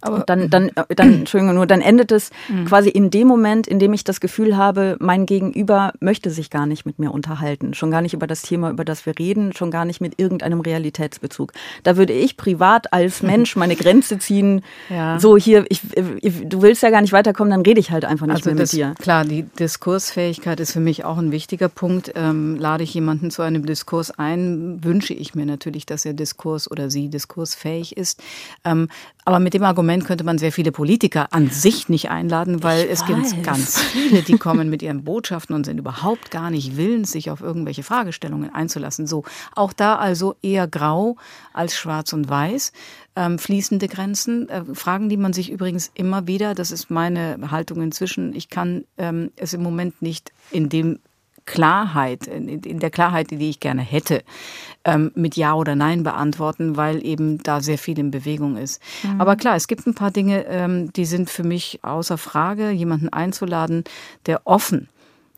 Aber und dann, dann, äh, dann, [clears throat] Entschuldigung, nur dann endet es mhm. quasi in dem Moment, in dem ich das Gefühl habe, mein Gegenüber möchte sich gar nicht mit mir unterhalten. Schon gar nicht über das Thema, über das wir reden, schon gar nicht mit irgendeinem Realitätsbezug. Da würde ich privat als [laughs] Mensch meine Grenze ziehen. Ja. So hier, ich, ich, du willst ja gar nicht weiterkommen, dann rede ich halt einfach nicht also mehr das, mit dir. Klar, die Diskursfähigkeit ist für mich auch ein wichtiger Punkt. Ähm, lade ich jemanden zu einem Diskurs ein, wünsche ich mir natürlich, dass er Diskurs oder sie diskursfähig ist. Ähm, aber mit dem Argument könnte man sehr viele Politiker an sich nicht einladen, weil ich es weiß. gibt ganz viele, die kommen mit ihren Botschaften und sind überhaupt gar nicht willens, sich auf irgendwelche Fragestellungen einzulassen. So, auch da also eher grau als schwarz und weiß. Ähm, fließende Grenzen, äh, Fragen, die man sich übrigens immer wieder, das ist meine Haltung inzwischen, ich kann ähm, es im Moment nicht in dem Klarheit, in, der Klarheit, die ich gerne hätte, ähm, mit Ja oder Nein beantworten, weil eben da sehr viel in Bewegung ist. Mhm. Aber klar, es gibt ein paar Dinge, ähm, die sind für mich außer Frage, jemanden einzuladen, der offen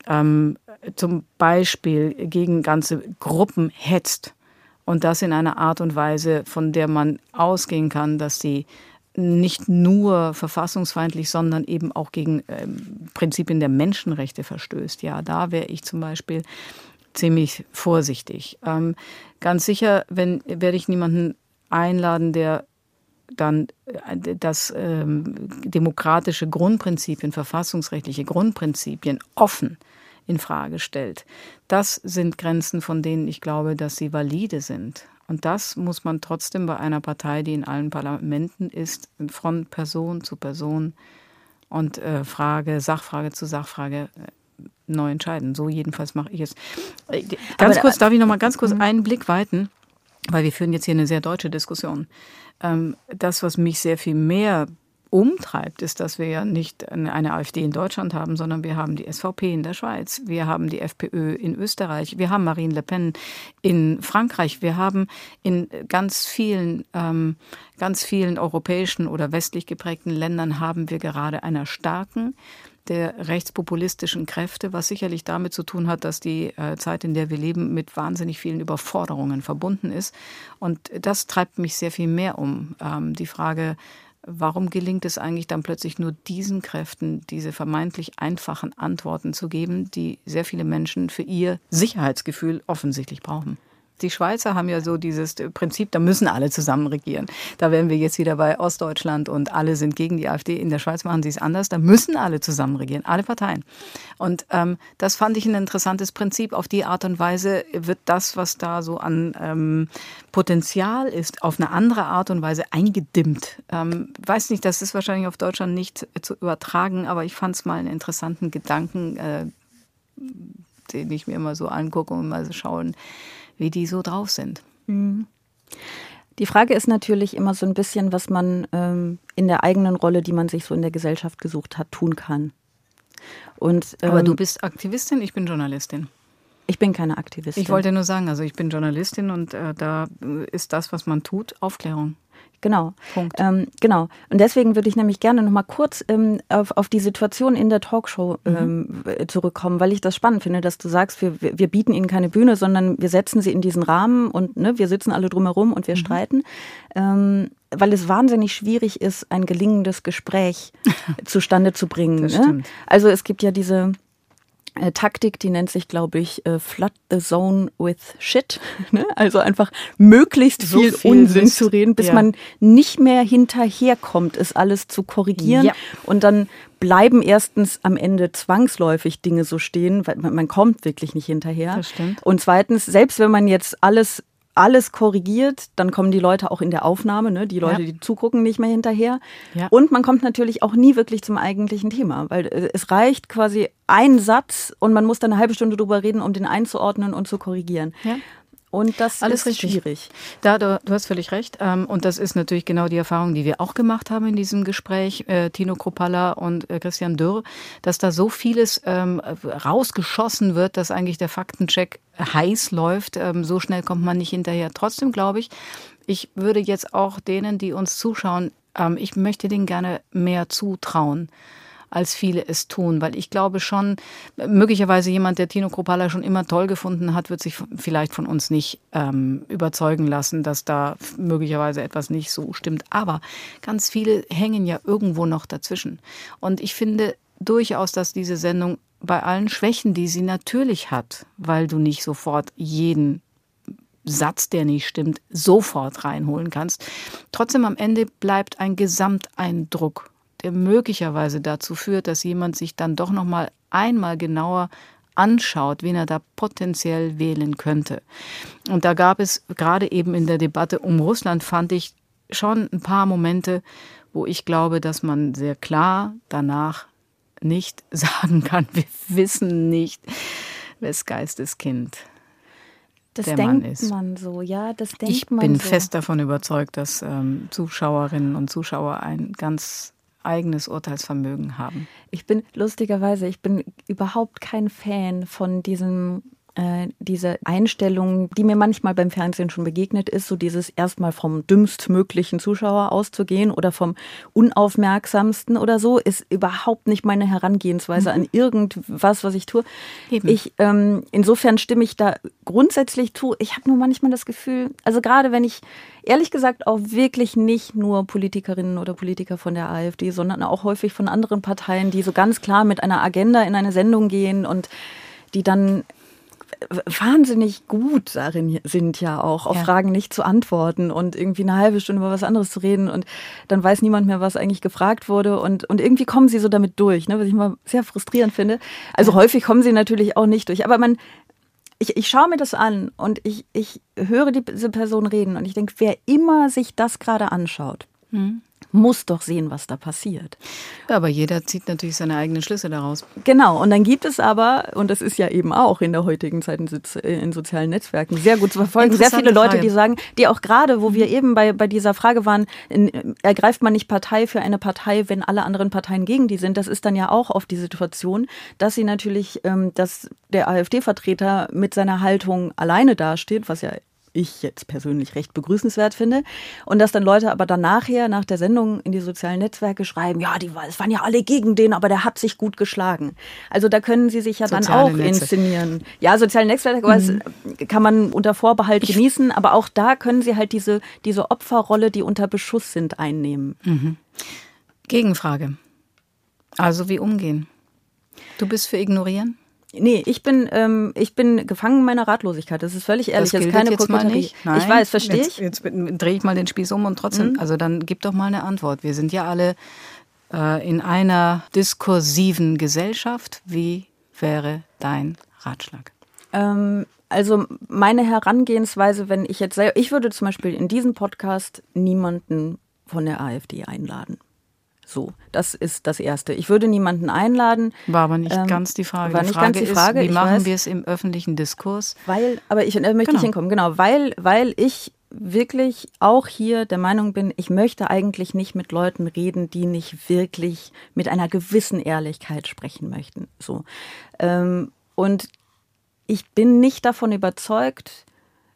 ähm, zum Beispiel gegen ganze Gruppen hetzt. Und das in einer Art und Weise, von der man ausgehen kann, dass sie nicht nur verfassungsfeindlich, sondern eben auch gegen ähm, Prinzipien der Menschenrechte verstößt. Ja, da wäre ich zum Beispiel ziemlich vorsichtig. Ähm, ganz sicher, wenn werde ich niemanden einladen, der dann äh, das ähm, demokratische Grundprinzipien, verfassungsrechtliche Grundprinzipien offen in Frage stellt. Das sind Grenzen, von denen ich glaube, dass sie valide sind. Und das muss man trotzdem bei einer Partei, die in allen Parlamenten ist, von Person zu Person und äh, Frage, Sachfrage zu Sachfrage äh, neu entscheiden. So jedenfalls mache ich es. Äh, ganz Aber, kurz, darf ich noch mal ganz kurz mhm. einen Blick weiten, weil wir führen jetzt hier eine sehr deutsche Diskussion. Ähm, das, was mich sehr viel mehr umtreibt, ist, dass wir ja nicht eine AfD in Deutschland haben, sondern wir haben die SVP in der Schweiz, wir haben die FPÖ in Österreich, wir haben Marine Le Pen in Frankreich, wir haben in ganz vielen, ähm, ganz vielen europäischen oder westlich geprägten Ländern haben wir gerade einer starken der rechtspopulistischen Kräfte, was sicherlich damit zu tun hat, dass die äh, Zeit, in der wir leben, mit wahnsinnig vielen Überforderungen verbunden ist. Und das treibt mich sehr viel mehr um. Ähm, die Frage, Warum gelingt es eigentlich dann plötzlich nur diesen Kräften, diese vermeintlich einfachen Antworten zu geben, die sehr viele Menschen für ihr Sicherheitsgefühl offensichtlich brauchen? Die Schweizer haben ja so dieses Prinzip, da müssen alle zusammen regieren. Da wären wir jetzt wieder bei Ostdeutschland und alle sind gegen die AfD. In der Schweiz machen sie es anders. Da müssen alle zusammen regieren, alle Parteien. Und ähm, das fand ich ein interessantes Prinzip. Auf die Art und Weise wird das, was da so an ähm, Potenzial ist, auf eine andere Art und Weise eingedimmt. Ähm, weiß nicht, das ist wahrscheinlich auf Deutschland nicht zu übertragen, aber ich fand es mal einen interessanten Gedanken. Äh, den ich mir immer so angucke und mal so schauen, wie die so drauf sind. Die Frage ist natürlich immer so ein bisschen, was man ähm, in der eigenen Rolle, die man sich so in der Gesellschaft gesucht hat, tun kann. Und, ähm, Aber du bist Aktivistin, ich bin Journalistin. ich bin keine Aktivistin. Ich wollte nur sagen, also ich bin Journalistin und äh, da ist das, was man tut, Aufklärung. Genau. Punkt. Ähm, genau. Und deswegen würde ich nämlich gerne noch mal kurz ähm, auf, auf die Situation in der Talkshow ähm, zurückkommen, weil ich das spannend finde, dass du sagst, wir, wir bieten ihnen keine Bühne, sondern wir setzen sie in diesen Rahmen und ne, wir sitzen alle drumherum und wir streiten, ähm, weil es wahnsinnig schwierig ist, ein gelingendes Gespräch [laughs] zustande zu bringen. Das ne? Also es gibt ja diese Taktik, die nennt sich, glaube ich, äh, Flood the Zone with Shit. [laughs] Ne? Also einfach möglichst So viel, viel Unsinn Mist. zu reden, bis Ja. man nicht mehr hinterherkommt, es alles zu korrigieren. Ja. Und dann bleiben erstens am Ende zwangsläufig Dinge so stehen, weil man, man kommt wirklich nicht hinterher. Und zweitens, selbst wenn man jetzt alles alles korrigiert, dann kommen die Leute auch in der Aufnahme, ne? die Leute, Ja. die zugucken, nicht mehr hinterher. Ja. Und man kommt natürlich auch nie wirklich zum eigentlichen Thema, weil äh, es reicht quasi ein Satz und man muss dann eine halbe Stunde drüber reden, um den einzuordnen und zu korrigieren. Ja. Und das Alles ist richtig. schwierig. Da, du, du hast völlig recht. Ähm, und das ist natürlich genau die Erfahrung, die wir auch gemacht haben in diesem Gespräch, äh, Tino Kropalla und äh, Christian Dürr, dass da so vieles ähm, rausgeschossen wird, dass eigentlich der Faktencheck heiß läuft. Ähm, so schnell kommt man nicht hinterher. Trotzdem glaube ich, ich würde jetzt auch denen, die uns zuschauen, ich möchte denen gerne mehr zutrauen als viele es tun, weil ich glaube schon, möglicherweise jemand, der Tino Kropala schon immer toll gefunden hat, wird sich vielleicht von uns nicht ähm, überzeugen lassen, dass da möglicherweise etwas nicht so stimmt. Aber ganz viele hängen ja irgendwo noch dazwischen. Und ich finde durchaus, dass diese Sendung bei allen Schwächen, die sie natürlich hat, weil du nicht sofort jeden Satz, der nicht stimmt, sofort reinholen kannst. Trotzdem am Ende bleibt ein Gesamteindruck, der möglicherweise dazu führt, dass jemand sich dann doch noch mal einmal genauer anschaut, wen er da potenziell wählen könnte. Und da gab es gerade eben in der Debatte um Russland fand ich schon ein paar Momente, wo ich glaube, dass man sehr klar danach nicht [laughs] sagen kann, wir wissen nicht, wes Geistes Kind Das der denkt Mann ist. man so, ja, das denkt Ich man bin so. fest davon überzeugt, dass ähm, Zuschauerinnen und Zuschauer ein ganz eigenes Urteilsvermögen haben. Ich bin lustigerweise, ich bin überhaupt kein Fan von diesem äh, diese Einstellung, die mir manchmal beim Fernsehen schon begegnet ist, so dieses erstmal vom dümmstmöglichen Zuschauer auszugehen oder vom unaufmerksamsten oder so, ist überhaupt nicht meine Herangehensweise an irgendwas, was ich tue. Eben. Ich ähm, insofern stimme ich da grundsätzlich zu. Ich habe nur manchmal das Gefühl, also gerade wenn ich ehrlich gesagt auch wirklich nicht nur Politikerinnen oder Politiker von der AfD, sondern auch häufig von anderen Parteien, die so ganz klar mit einer Agenda in eine Sendung gehen und die dann wahnsinnig gut darin sind ja auch, auf Ja. Fragen nicht zu antworten und irgendwie eine halbe Stunde über was anderes zu reden und dann weiß niemand mehr, was eigentlich gefragt wurde und, und irgendwie kommen sie so damit durch, ne, was ich immer sehr frustrierend finde. Also häufig kommen sie natürlich auch nicht durch, aber man, ich, ich schaue mir das an und ich, ich höre die, diese Person reden und ich denke, wer immer sich das gerade anschaut, muss doch sehen, was da passiert. Ja, aber jeder zieht natürlich seine eigenen Schlüsse daraus. Genau, und dann gibt es aber, und das ist ja eben auch in der heutigen Zeit in, Sozi- in sozialen Netzwerken sehr gut zu verfolgen, sehr viele Leute, Frage. die sagen, die auch gerade, wo wir eben bei, bei dieser Frage waren, in, ergreift man nicht Partei für eine Partei, wenn alle anderen Parteien gegen die sind, das ist dann ja auch oft die Situation, dass sie natürlich, ähm, dass der AfD-Vertreter mit seiner Haltung alleine dasteht, was ja ich jetzt persönlich recht begrüßenswert finde. Und dass dann Leute aber dann nachher, nach der Sendung in die sozialen Netzwerke schreiben, ja, die, es waren ja alle gegen den, aber der hat sich gut geschlagen. Also da können sie sich ja dann Soziale auch Netze. inszenieren. Ja, soziale Netzwerke es kann man unter Vorbehalt genießen, aber auch da können sie halt diese, diese Opferrolle, die unter Beschuss sind, einnehmen. Gegenfrage. Also wie umgehen? Du bist für ignorieren? Nee, ich bin, ähm, ich bin gefangen in meiner Ratlosigkeit. Das ist völlig ehrlich. das jetzt gilt keine jetzt mal nicht. Nein, ich weiß, verstehe jetzt, ich. Jetzt drehe ich mal den Spieß um und trotzdem, also dann gib doch mal eine Antwort. Wir sind ja alle äh, in einer diskursiven Gesellschaft. Wie wäre dein Ratschlag? Ähm, also meine Herangehensweise, wenn ich jetzt selber, ich würde zum Beispiel in diesem Podcast niemanden von der AfD einladen. So, das ist das Erste. Ich würde niemanden einladen. War aber nicht Ähm, ganz die Frage. war die nicht Frage ganz die Frage, ist, wie ich machen weiß. wir es im öffentlichen Diskurs? Weil, aber ich äh, möchte Genau. ich hinkommen, genau, weil, weil ich wirklich auch hier der Meinung bin, ich möchte eigentlich nicht mit Leuten reden, die nicht wirklich mit einer gewissen Ehrlichkeit sprechen möchten. So. Ähm, und ich bin nicht davon überzeugt,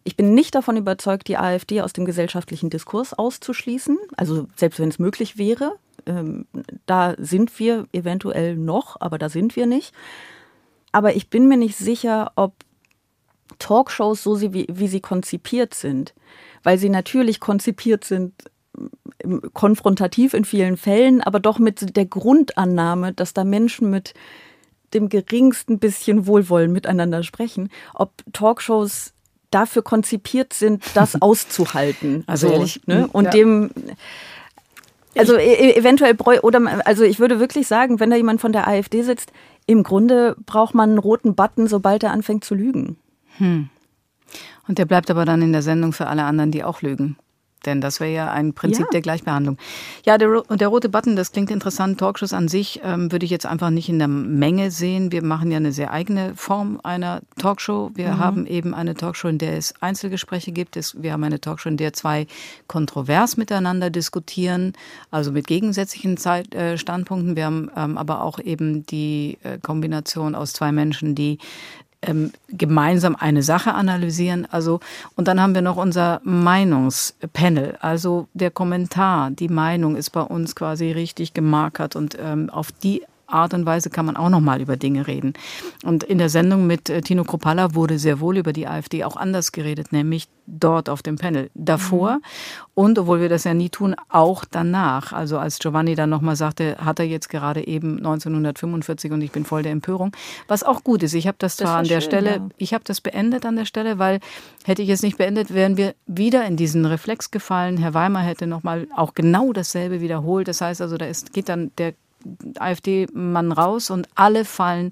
ich bin nicht davon überzeugt, die AfD aus dem gesellschaftlichen Diskurs auszuschließen. Also selbst wenn es möglich wäre, ähm, da sind wir eventuell noch, aber da sind wir nicht. Aber ich bin mir nicht sicher, ob Talkshows, so wie, wie sie konzipiert sind, weil sie natürlich konzipiert sind, ähm, konfrontativ in vielen Fällen, aber doch mit der Grundannahme, dass da Menschen mit dem geringsten bisschen Wohlwollen miteinander sprechen, ob Talkshows dafür konzipiert sind, das [laughs] auszuhalten. Also ehrlich, ne? Und ja. dem also e eventuell bräu oder also ich würde wirklich sagen, wenn da jemand von der AfD sitzt, im Grunde braucht man einen roten Button, sobald er anfängt zu lügen. Und der bleibt aber dann in der Sendung für alle anderen, die auch lügen. Denn das wäre ja ein Prinzip Ja. der Gleichbehandlung. Ja, der, der rote Button, das klingt interessant. Talkshows an sich ähm, würde ich jetzt einfach nicht in der Menge sehen. Wir machen ja eine sehr eigene Form einer Talkshow. Wir haben eben eine Talkshow, in der es Einzelgespräche gibt. Es, wir haben eine Talkshow, in der zwei kontrovers miteinander diskutieren, also mit gegensätzlichen Zeit, äh, Standpunkten. Wir haben ähm, aber auch eben die äh, Kombination aus zwei Menschen, die ähm, gemeinsam eine Sache analysieren. Also, und dann haben wir noch unser Meinungspanel. Also der Kommentar, die Meinung ist bei uns quasi richtig gemarkert und ähm, auf die Art und Weise kann man auch nochmal über Dinge reden. Und in der Sendung mit äh, Tino Kropalla wurde sehr wohl über die AfD auch anders geredet, nämlich dort auf dem Panel davor und, obwohl wir das ja nie tun, auch danach. Also als Giovanni dann nochmal sagte, hat er jetzt gerade eben 1945 und ich bin voll der Empörung. Was auch gut ist. Ich habe das zwar war an der schön, Stelle, ja. ich habe das beendet an der Stelle, weil hätte ich es nicht beendet, wären wir wieder in diesen Reflex gefallen. Herr Weimar hätte nochmal auch genau dasselbe wiederholt. Das heißt also, da ist, geht dann der AfD-Mann raus und alle fallen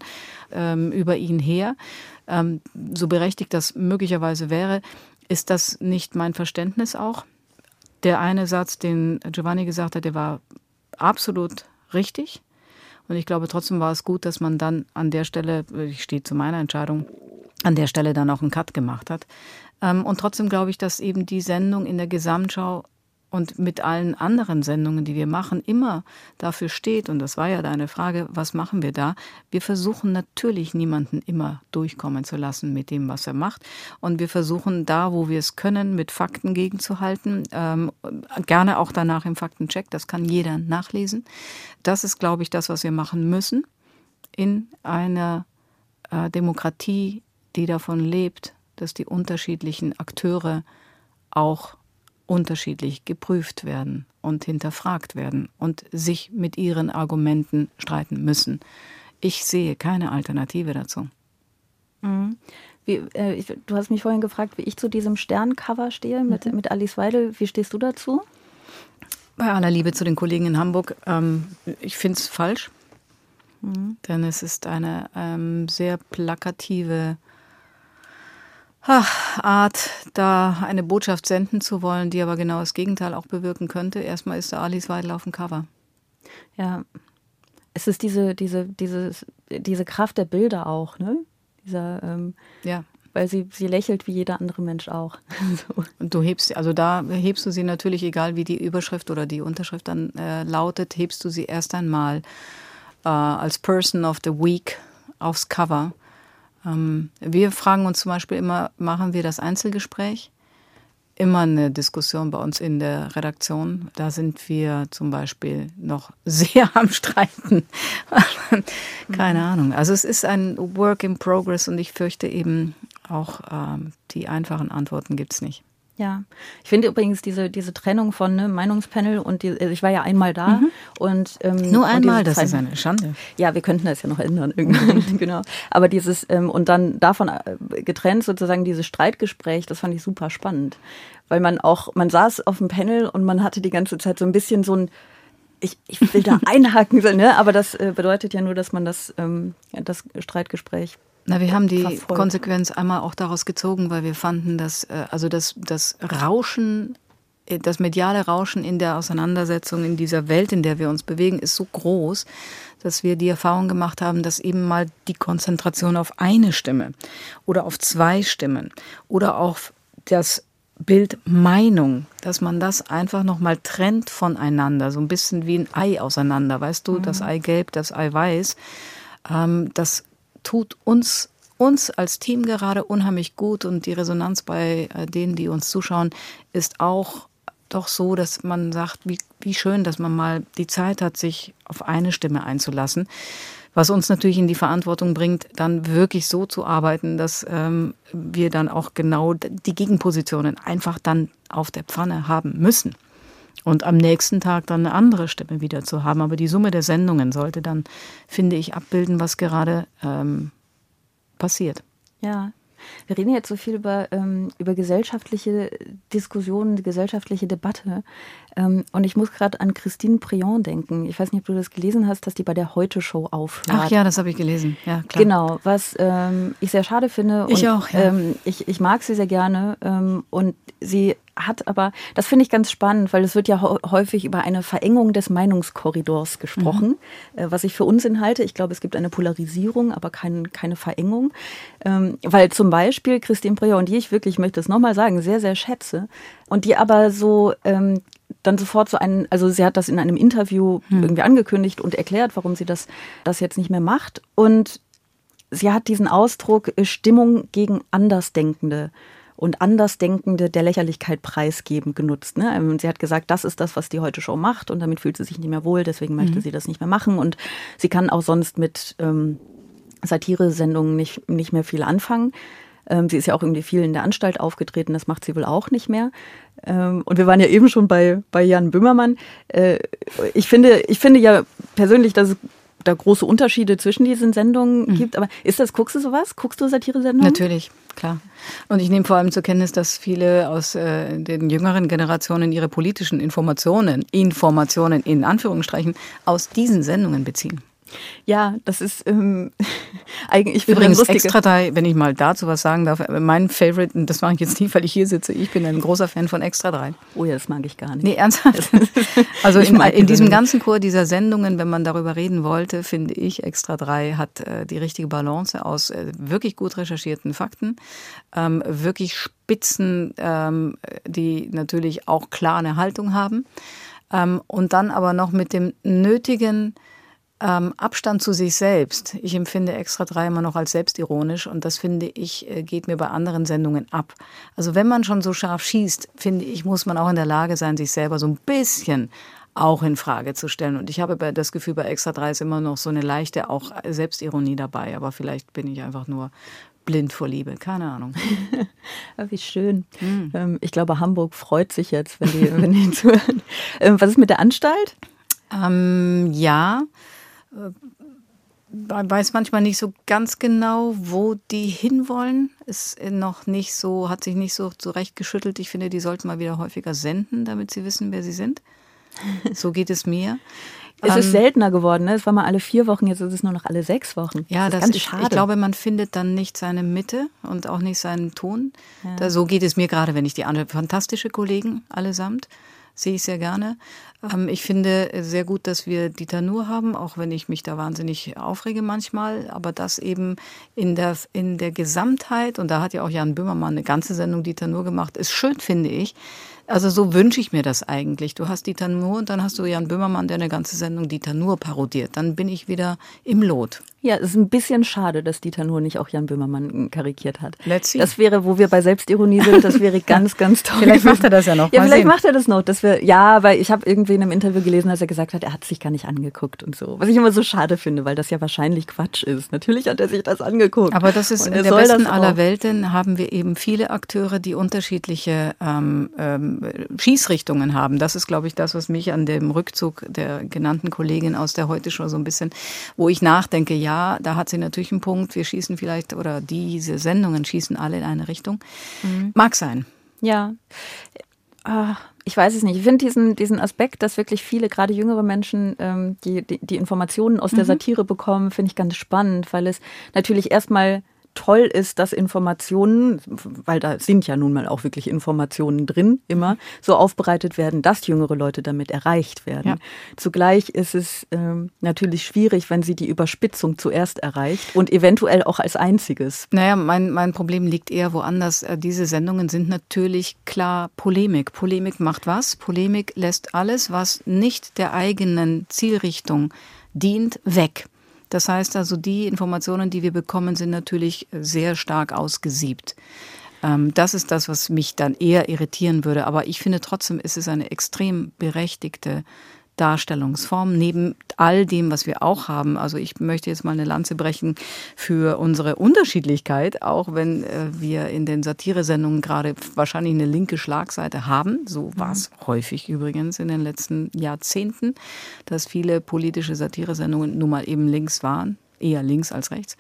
ähm, über ihn her. Ähm, so berechtigt das möglicherweise wäre, ist das nicht mein Verständnis auch? Der eine Satz, den Giovanni gesagt hat, der war absolut richtig. Und ich glaube, trotzdem war es gut, dass man dann an der Stelle, ich stehe zu meiner Entscheidung, an der Stelle dann auch einen Cut gemacht hat. Ähm, Und trotzdem glaube ich, dass eben die Sendung in der Gesamtschau und mit allen anderen Sendungen, die wir machen, immer dafür steht. Und das war ja deine Frage, was machen wir da? Wir versuchen natürlich niemanden immer durchkommen zu lassen mit dem, was er macht. Und wir versuchen da, wo wir es können, mit Fakten gegenzuhalten. Ähm, gerne auch danach im Faktencheck. Das kann jeder nachlesen. Das ist, glaube ich, das, was wir machen müssen in einer äh, Demokratie, die davon lebt, dass die unterschiedlichen Akteure auch unterschiedlich geprüft werden und hinterfragt werden und sich mit ihren Argumenten streiten müssen. Ich sehe keine Alternative dazu. Wie, äh, ich, du hast mich vorhin gefragt, wie ich zu diesem Sterncover stehe mit, Mhm. mit Alice Weidel. Wie stehst du dazu? Bei aller Liebe zu den Kollegen in Hamburg, ähm, ich finde es falsch, denn es ist eine ähm, sehr plakative ach, Art, da eine Botschaft senden zu wollen, die aber genau das Gegenteil auch bewirken könnte. Erstmal ist da Alice Weidel auf dem Cover. Ja. Es ist diese, diese, dieses, diese Kraft der Bilder auch, ne? Dieser, ähm, Ja. weil sie, sie lächelt wie jeder andere Mensch auch. [laughs] so. Und du hebst, also da hebst du sie natürlich, egal wie die Überschrift oder die Unterschrift dann äh, lautet, hebst du sie erst einmal äh, als Person of the Week aufs Cover. Ähm, wir fragen uns zum Beispiel immer, machen wir das Einzelgespräch? Immer eine Diskussion bei uns in der Redaktion. Da sind wir zum Beispiel noch [laughs] sehr am Streiten. [laughs] Keine Ahnung. Also es ist ein Work in Progress und ich fürchte eben auch ähm, die einfachen Antworten gibt's nicht. Ja, ich finde übrigens diese, diese Trennung von ne, Meinungspanel und die, also ich war ja einmal da und ähm, Mhm. Nur und einmal, dieses das ist Trennen- eine Schande. Ja, wir könnten das ja noch ändern irgendwann, [laughs] genau. Aber dieses ähm, und dann davon äh, getrennt sozusagen dieses Streitgespräch, das fand ich super spannend, weil man auch man saß auf dem Panel und man hatte die ganze Zeit so ein bisschen so ein ich, ich will da [laughs] einhaken, ne? aber das äh, bedeutet ja nur, dass man das, ähm, das Streitgespräch Na, wir haben die verfolgt. Konsequenz einmal auch daraus gezogen, weil wir fanden, dass äh, also das, das Rauschen das mediale Rauschen in der Auseinandersetzung in dieser Welt, in der wir uns bewegen, ist so groß, dass wir die Erfahrung gemacht haben, dass eben mal die Konzentration auf eine Stimme oder auf zwei Stimmen oder auf das Bild Meinung, dass man das einfach nochmal trennt voneinander, so ein bisschen wie ein Ei auseinander, weißt du, mhm. das Eigelb, das Eiweiß, ähm, das tut uns uns als Team gerade unheimlich gut und die Resonanz bei äh, denen, die uns zuschauen, ist auch doch so, dass man sagt, wie, wie schön, dass man mal die Zeit hat, sich auf eine Stimme einzulassen. Was uns natürlich in die Verantwortung bringt, dann wirklich so zu arbeiten, dass ähm, wir dann auch genau die Gegenpositionen einfach dann auf der Pfanne haben müssen. Und am nächsten Tag dann eine andere Stimme wieder zu haben. Aber die Summe der Sendungen sollte dann, finde ich, abbilden, was gerade ähm, passiert. Ja, wir reden jetzt so viel über, ähm, über gesellschaftliche Diskussionen, gesellschaftliche Debatte. Ähm, und ich muss gerade an Christine Prion denken. Ich weiß nicht, ob du das gelesen hast, dass die bei der Heute-Show aufhört. Ach ja, das habe ich gelesen. Ja, klar. Genau, was ähm, ich sehr schade finde. Und, ich auch, ja. Ähm, ich, ich mag sie sehr gerne. Ähm, und sie hat aber, das finde ich ganz spannend, weil es wird ja häufig über eine Verengung des Meinungskorridors gesprochen, mhm. äh, was ich für Unsinn halte. Ich glaube, es gibt eine Polarisierung, aber kein, keine Verengung. Ähm, weil zum Beispiel Christine Breyer und die ich wirklich, ich möchte es nochmal sagen, sehr, sehr schätze und die aber so ähm, dann sofort so einen, also sie hat das in einem Interview hm. irgendwie angekündigt und erklärt, warum sie das, das jetzt nicht mehr macht. Und sie hat diesen Ausdruck äh, Stimmung gegen Andersdenkende und Andersdenkende der Lächerlichkeit preisgeben genutzt. Ne? Ähm, sie hat gesagt, das ist das, was die heute Show macht und damit fühlt sie sich nicht mehr wohl, deswegen möchte mhm. sie das nicht mehr machen und sie kann auch sonst mit ähm, Satire-Sendungen nicht, nicht mehr viel anfangen. Ähm, sie ist ja auch irgendwie viel in der Anstalt aufgetreten, das macht sie wohl auch nicht mehr. Ähm, und wir waren ja eben schon bei, bei Jan Böhmermann. Äh, ich, finde, ich finde ja persönlich, dass es da große Unterschiede zwischen diesen Sendungen mhm. gibt. Aber ist das, guckst du sowas? Guckst du Satire-Sendungen? Natürlich, klar. Und ich nehme vor allem zur Kenntnis, dass viele aus äh, den jüngeren Generationen ihre politischen Informationen, Informationen in Anführungsstrichen, aus diesen Sendungen beziehen. Ja, das ist ähm, [laughs] eigentlich übrigens extra drei, wenn ich mal dazu was sagen darf. Mein Favorite, und das mache ich jetzt nicht, weil ich hier sitze. Ich bin ein großer Fan von Extra drei. Oh ja, das mag ich gar nicht. Nee, ernsthaft. [laughs] [laughs] Also in, in diesem ganzen Chor dieser Sendungen, wenn man darüber reden wollte, finde ich, Extra drei hat äh, die richtige Balance aus äh, wirklich gut recherchierten Fakten, ähm, wirklich Spitzen, ähm, die natürlich auch klar eine Haltung haben. Ähm, und dann aber noch mit dem nötigen ähm, Abstand zu sich selbst. Ich empfinde Extra 3 immer noch als selbstironisch und das finde ich, äh, geht mir bei anderen Sendungen ab. Also wenn man schon so scharf schießt, finde ich, muss man auch in der Lage sein, sich selber so ein bisschen auch in Frage zu stellen. Und ich habe das Gefühl, bei Extra 3 ist immer noch so eine leichte auch Selbstironie dabei. Aber vielleicht bin ich einfach nur blind vor Liebe, keine Ahnung. [laughs] Wie schön. Mhm. Ich glaube, Hamburg freut sich jetzt, wenn die, [laughs] wenn die zuhören. Ähm, was ist mit der Anstalt? Ähm, ja, äh, weiß manchmal nicht so ganz genau, wo die hinwollen. Ist noch nicht so, hat sich nicht so zurechtgeschüttelt. Ich finde, die sollten mal wieder häufiger senden, damit sie wissen, wer sie sind. So geht es mir. [laughs] Es ist ähm, seltener geworden. Ne? Es war mal alle vier Wochen, jetzt ist es nur noch alle sechs Wochen. Ja, das, das ist ganz schade. Ich glaube, man findet dann nicht seine Mitte und auch nicht seinen Ton. Ja. Da, so geht es mir gerade, wenn ich die anderen fantastische Kollegen allesamt sehe ich sehr gerne. Ähm, ich finde sehr gut, dass wir Dieter Nur haben, auch wenn ich mich da wahnsinnig aufrege manchmal. Aber das eben in der, in der Gesamtheit, und da hat ja auch Jan Böhmermann eine ganze Sendung Dieter Nur gemacht, ist schön, finde ich, also so wünsche ich mir das eigentlich. Du hast Dieter Nuhr und dann hast du Jan Böhmermann, der eine ganze Sendung Dieter Nuhr parodiert. Dann bin ich wieder im Lot. Ja, es ist ein bisschen schade, dass Dieter Nuhr nicht auch Jan Böhmermann karikiert hat. Let's see. Das wäre, wo wir bei Selbstironie sind, das wäre [laughs] ganz, ganz toll. vielleicht macht er das ja noch. Ja, Mal vielleicht sehen. macht er das noch. Dass wir, ja, weil ich habe irgendwie in einem Interview gelesen, dass er gesagt hat, er hat sich gar nicht angeguckt und so. Was ich immer so schade finde, weil das ja wahrscheinlich Quatsch ist. Natürlich hat er sich das angeguckt. Aber das ist in der besten aller Welten haben wir eben viele Akteure, die unterschiedliche ähm, ähm, Schießrichtungen Richtungen haben. Das ist, glaube ich, das, was mich an dem Rückzug der genannten Kollegin aus der Heute schon so ein bisschen, wo ich nachdenke, ja, da hat sie natürlich einen Punkt. Wir schießen vielleicht, oder diese Sendungen schießen alle in eine Richtung. Mhm. Mag sein. Ja. Ah, ich weiß es nicht. Ich finde diesen, diesen Aspekt, dass wirklich viele, gerade jüngere Menschen, ähm, die, die, die Informationen aus der mhm. Satire bekommen, finde ich ganz spannend, weil es natürlich erstmal toll ist, dass Informationen, weil da sind ja nun mal auch wirklich Informationen drin, immer so aufbereitet werden, dass jüngere Leute damit erreicht werden. Ja. Zugleich ist es ähm, natürlich schwierig, wenn sie die Überspitzung zuerst erreicht und eventuell auch als einziges. Naja, mein, mein Problem liegt eher woanders. Äh, diese Sendungen sind natürlich klar Polemik. Polemik macht was? Polemik lässt alles, was nicht der eigenen Zielrichtung dient, weg. Das heißt also, die Informationen, die wir bekommen, sind natürlich sehr stark ausgesiebt. Ähm, das ist das, was mich dann eher irritieren würde. Aber ich finde trotzdem, ist es eine extrem berechtigte Darstellungsform, neben all dem, was wir auch haben. Also ich möchte jetzt mal eine Lanze brechen für unsere Unterschiedlichkeit, auch wenn äh, wir in den Satiresendungen gerade wahrscheinlich eine linke Schlagseite haben. So war es mhm. häufig übrigens in den letzten Jahrzehnten, dass viele politische Satiresendungen nun mal eben links waren eher links als rechts.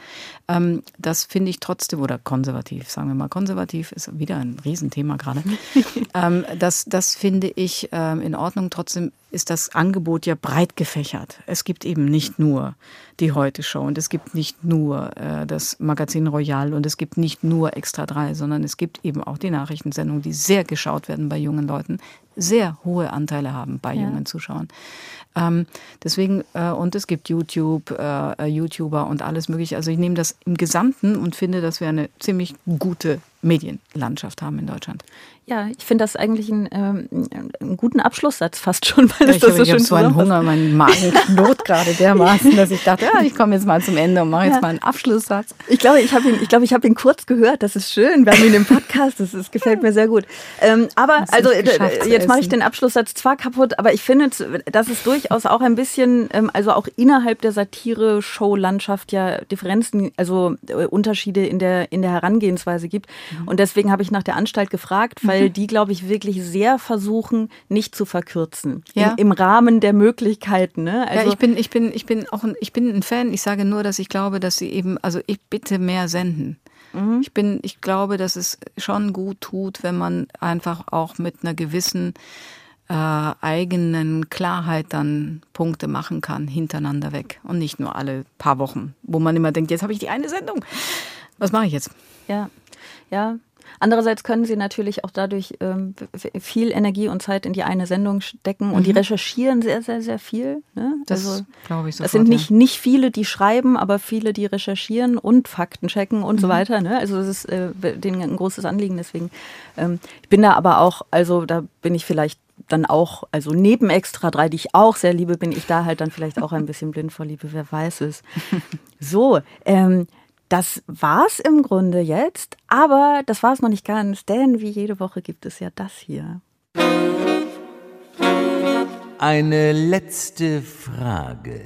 Ähm, das finde ich trotzdem, oder konservativ, sagen wir mal, konservativ ist wieder ein Riesenthema gerade. [laughs] ähm, das, das finde ich ähm, in Ordnung. Trotzdem ist das Angebot ja breit gefächert. Es gibt eben nicht nur die Heute-Show und es gibt nicht nur äh, das Magazin Royal und es gibt nicht nur Extra 3, sondern es gibt eben auch die Nachrichtensendungen, die sehr geschaut werden bei jungen Leuten, sehr hohe Anteile haben bei ja. jungen Zuschauern. Ähm, deswegen, äh, und es gibt YouTube, äh, äh, YouTuber und alles mögliche. Also ich nehme das im Gesamten und finde, dass wir eine ziemlich gute Medienlandschaft haben in Deutschland. Ja, ich finde das eigentlich einen, ähm, einen, guten Abschlusssatz fast schon, weil ja, es das so schön so einen Hunger, mein Magen knurrt gerade dermaßen, dass ich dachte, ja, ich komme jetzt mal zum Ende und mache jetzt ja. mal einen Abschlusssatz. Ich glaube, ich habe ihn, ich glaube, ich habe ihn kurz gehört. Das ist schön. Wir haben ihn im Podcast. Das, das gefällt mir sehr gut. Ähm, aber also jetzt mache ich den Abschlusssatz zwar kaputt, aber ich finde, dass es durchaus auch ein bisschen, ähm, also auch innerhalb der Satire-Show-Landschaft ja Differenzen, also äh, Unterschiede in der in der Herangehensweise gibt. Mhm. Und deswegen habe ich nach der Anstalt gefragt, weil mhm. die, glaube ich, wirklich sehr versuchen, nicht zu verkürzen. Ja. Im, Im, Rahmen der Möglichkeiten. Ne? Also ja, ich bin, ich bin, ich bin auch ein, ich bin ein Fan. Ich sage nur, dass ich glaube, dass sie eben, also ich bitte mehr senden. Mhm. Ich bin, ich glaube, dass es schon gut tut, wenn man einfach auch mit einer gewissen äh, eigenen Klarheit dann Punkte machen kann, hintereinander weg. Und nicht nur alle paar Wochen, wo man immer denkt, jetzt habe ich die eine Sendung. Was mache ich jetzt? Ja, ja. Andererseits können sie natürlich auch dadurch ähm, viel Energie und Zeit in die eine Sendung stecken mhm. und die mhm. recherchieren sehr, sehr, sehr viel. Ne? Das also, glaube ich sofort, Das sind nicht, ja. nicht viele, die schreiben, aber viele, die recherchieren und Fakten checken und mhm. so weiter. Ne? Also das ist äh, denen ein großes Anliegen. Deswegen, ähm, ich bin da aber auch, also da bin ich vielleicht dann auch, also neben Extra 3, die ich auch sehr liebe, bin ich da halt dann vielleicht auch ein bisschen blind vor Liebe, wer weiß es. [laughs] So, ähm, das war's im Grunde jetzt, aber das war's noch nicht ganz, denn wie jede Woche gibt es ja das hier. Eine letzte Frage.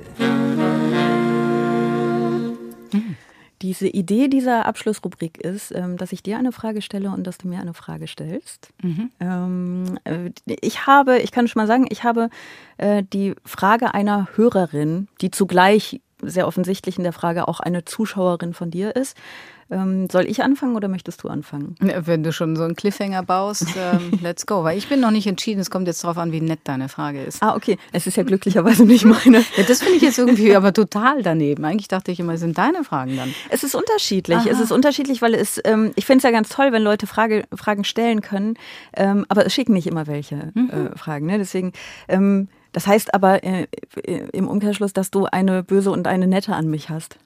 Diese Idee dieser Abschlussrubrik ist, ähm, dass ich dir eine Frage stelle und dass du mir eine Frage stellst. Mhm. Ähm, äh, ich habe, ich kann schon mal sagen, ich habe äh, die Frage einer Hörerin, die zugleich sehr offensichtlich in der Frage auch eine Zuschauerin von dir ist. Ähm, soll ich anfangen oder möchtest du anfangen? Wenn du schon so einen Cliffhanger baust, ähm, [laughs] let's go. Weil ich bin noch nicht entschieden. Es kommt jetzt darauf an, wie nett deine Frage ist. Ah, okay. Es ist ja glücklicherweise nicht meine. ja, das finde ich jetzt irgendwie aber total daneben. Eigentlich dachte ich immer, es sind deine Fragen dann. Es ist unterschiedlich. Aha. Es ist unterschiedlich, weil es, ähm, ich finde es ja ganz toll, wenn Leute Frage, Fragen stellen können. Ähm, aber es schicken nicht immer welche mhm. äh, Fragen. Ne? Deswegen. Das heißt aber äh, äh, im Umkehrschluss, dass du eine böse und eine nette an mich hast.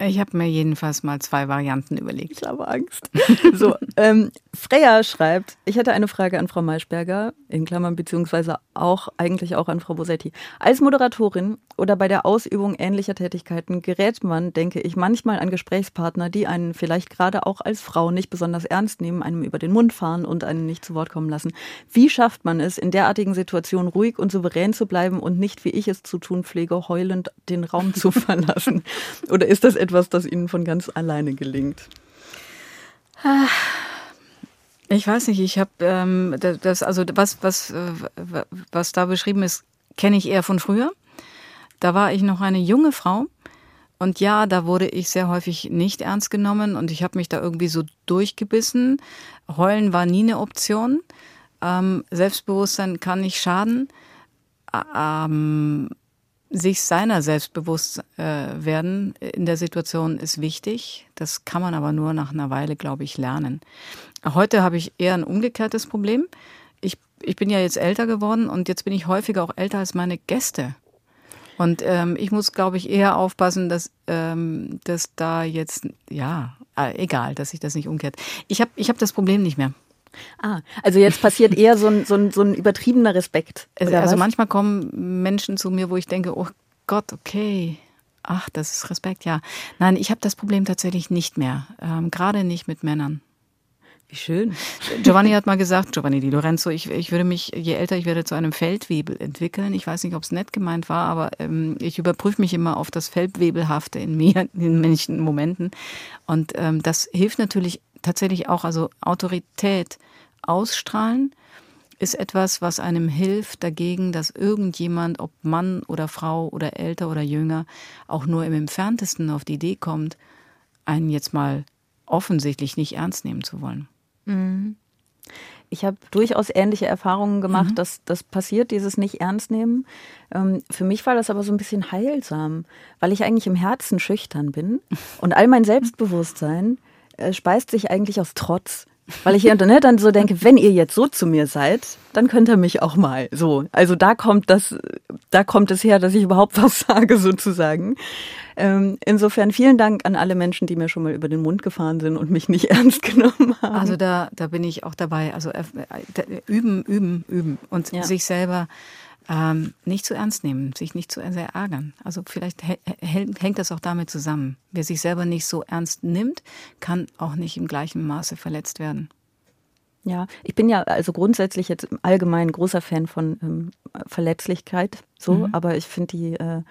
Ich habe mir jedenfalls mal zwei Varianten überlegt. Ich habe Angst. So, [laughs] ähm, Freya schreibt, ich hätte eine Frage an Frau Maischberger, in Klammern beziehungsweise auch eigentlich auch an Frau Bosetti. Als Moderatorin oder bei der Ausübung ähnlicher Tätigkeiten gerät man, denke ich, manchmal an Gesprächspartner, die einen vielleicht gerade auch als Frau nicht besonders ernst nehmen, einem über den Mund fahren und einen nicht zu Wort kommen lassen. Wie schafft man es, in derartigen Situationen ruhig und souverän zu bleiben und nicht, wie ich es zu tun pflege, heulend den Raum zu [laughs] verlassen? Oder ist das etwas, das Ihnen von ganz alleine gelingt? Ich weiß nicht, ich habe ähm, das, also was, was, äh, was da beschrieben ist, kenne ich eher von früher. Da war ich noch eine junge Frau und ja, da wurde ich sehr häufig nicht ernst genommen und ich habe mich da irgendwie so durchgebissen. Heulen war nie eine Option. Ähm, Selbstbewusstsein kann nicht schaden. Ähm, sich seiner selbstbewusst äh, werden in der Situation ist wichtig. Das kann man aber nur nach einer Weile, glaube ich, lernen. Heute habe ich eher ein umgekehrtes Problem. Ich, ich bin ja jetzt älter geworden und jetzt bin ich häufiger auch älter als meine Gäste. Und ähm, ich muss, glaube ich, eher aufpassen, dass, ähm, dass da jetzt, ja, äh, egal, dass sich das nicht umkehrt. Ich habe ich hab das Problem nicht mehr. Ah, also jetzt passiert eher so ein, so ein, so ein übertriebener Respekt. Also, also manchmal kommen Menschen zu mir, wo ich denke, oh Gott, okay. Ach, das ist Respekt, ja. Nein, ich habe das Problem tatsächlich nicht mehr. Ähm, Gerade nicht mit Männern. Wie schön. Giovanni hat mal gesagt, Giovanni Di Lorenzo, ich, ich würde mich, je älter ich werde, zu einem Feldwebel entwickeln. Ich weiß nicht, ob es nett gemeint war, aber ähm, ich überprüfe mich immer auf das Feldwebelhafte in mir, in manchen Momenten. Und ähm, das hilft natürlich tatsächlich auch, also Autorität ausstrahlen ist etwas, was einem hilft dagegen, dass irgendjemand, ob Mann oder Frau oder älter oder jünger, auch nur im entferntesten auf die Idee kommt, einen jetzt mal offensichtlich nicht ernst nehmen zu wollen. Mhm. Ich habe durchaus ähnliche Erfahrungen gemacht, mhm. dass das passiert, dieses nicht ernst nehmen. Ähm, für mich war das aber so ein bisschen heilsam, weil ich eigentlich im Herzen schüchtern bin [laughs] und all mein Selbstbewusstsein speist sich eigentlich aus Trotz. Weil ich ne, dann so denke, wenn ihr jetzt so zu mir seid, dann könnt ihr mich auch mal so. Also da kommt das, da kommt es her, dass ich überhaupt was [laughs] sage sozusagen. Ähm, insofern vielen Dank an alle Menschen, die mir schon mal über den Mund gefahren sind und mich nicht [laughs] ernst genommen haben. Also da, da bin ich auch dabei. Also äh, üben, üben, üben und ja. sich selber ähm, nicht zu ernst nehmen, sich nicht zu sehr ärgern. Also vielleicht hängt das auch damit zusammen. Wer sich selber nicht so ernst nimmt, kann auch nicht im gleichen Maße verletzt werden. Ja, ich bin ja also grundsätzlich jetzt im Allgemeinen großer Fan von ähm, Verletzlichkeit, so, mhm. aber ich finde die äh,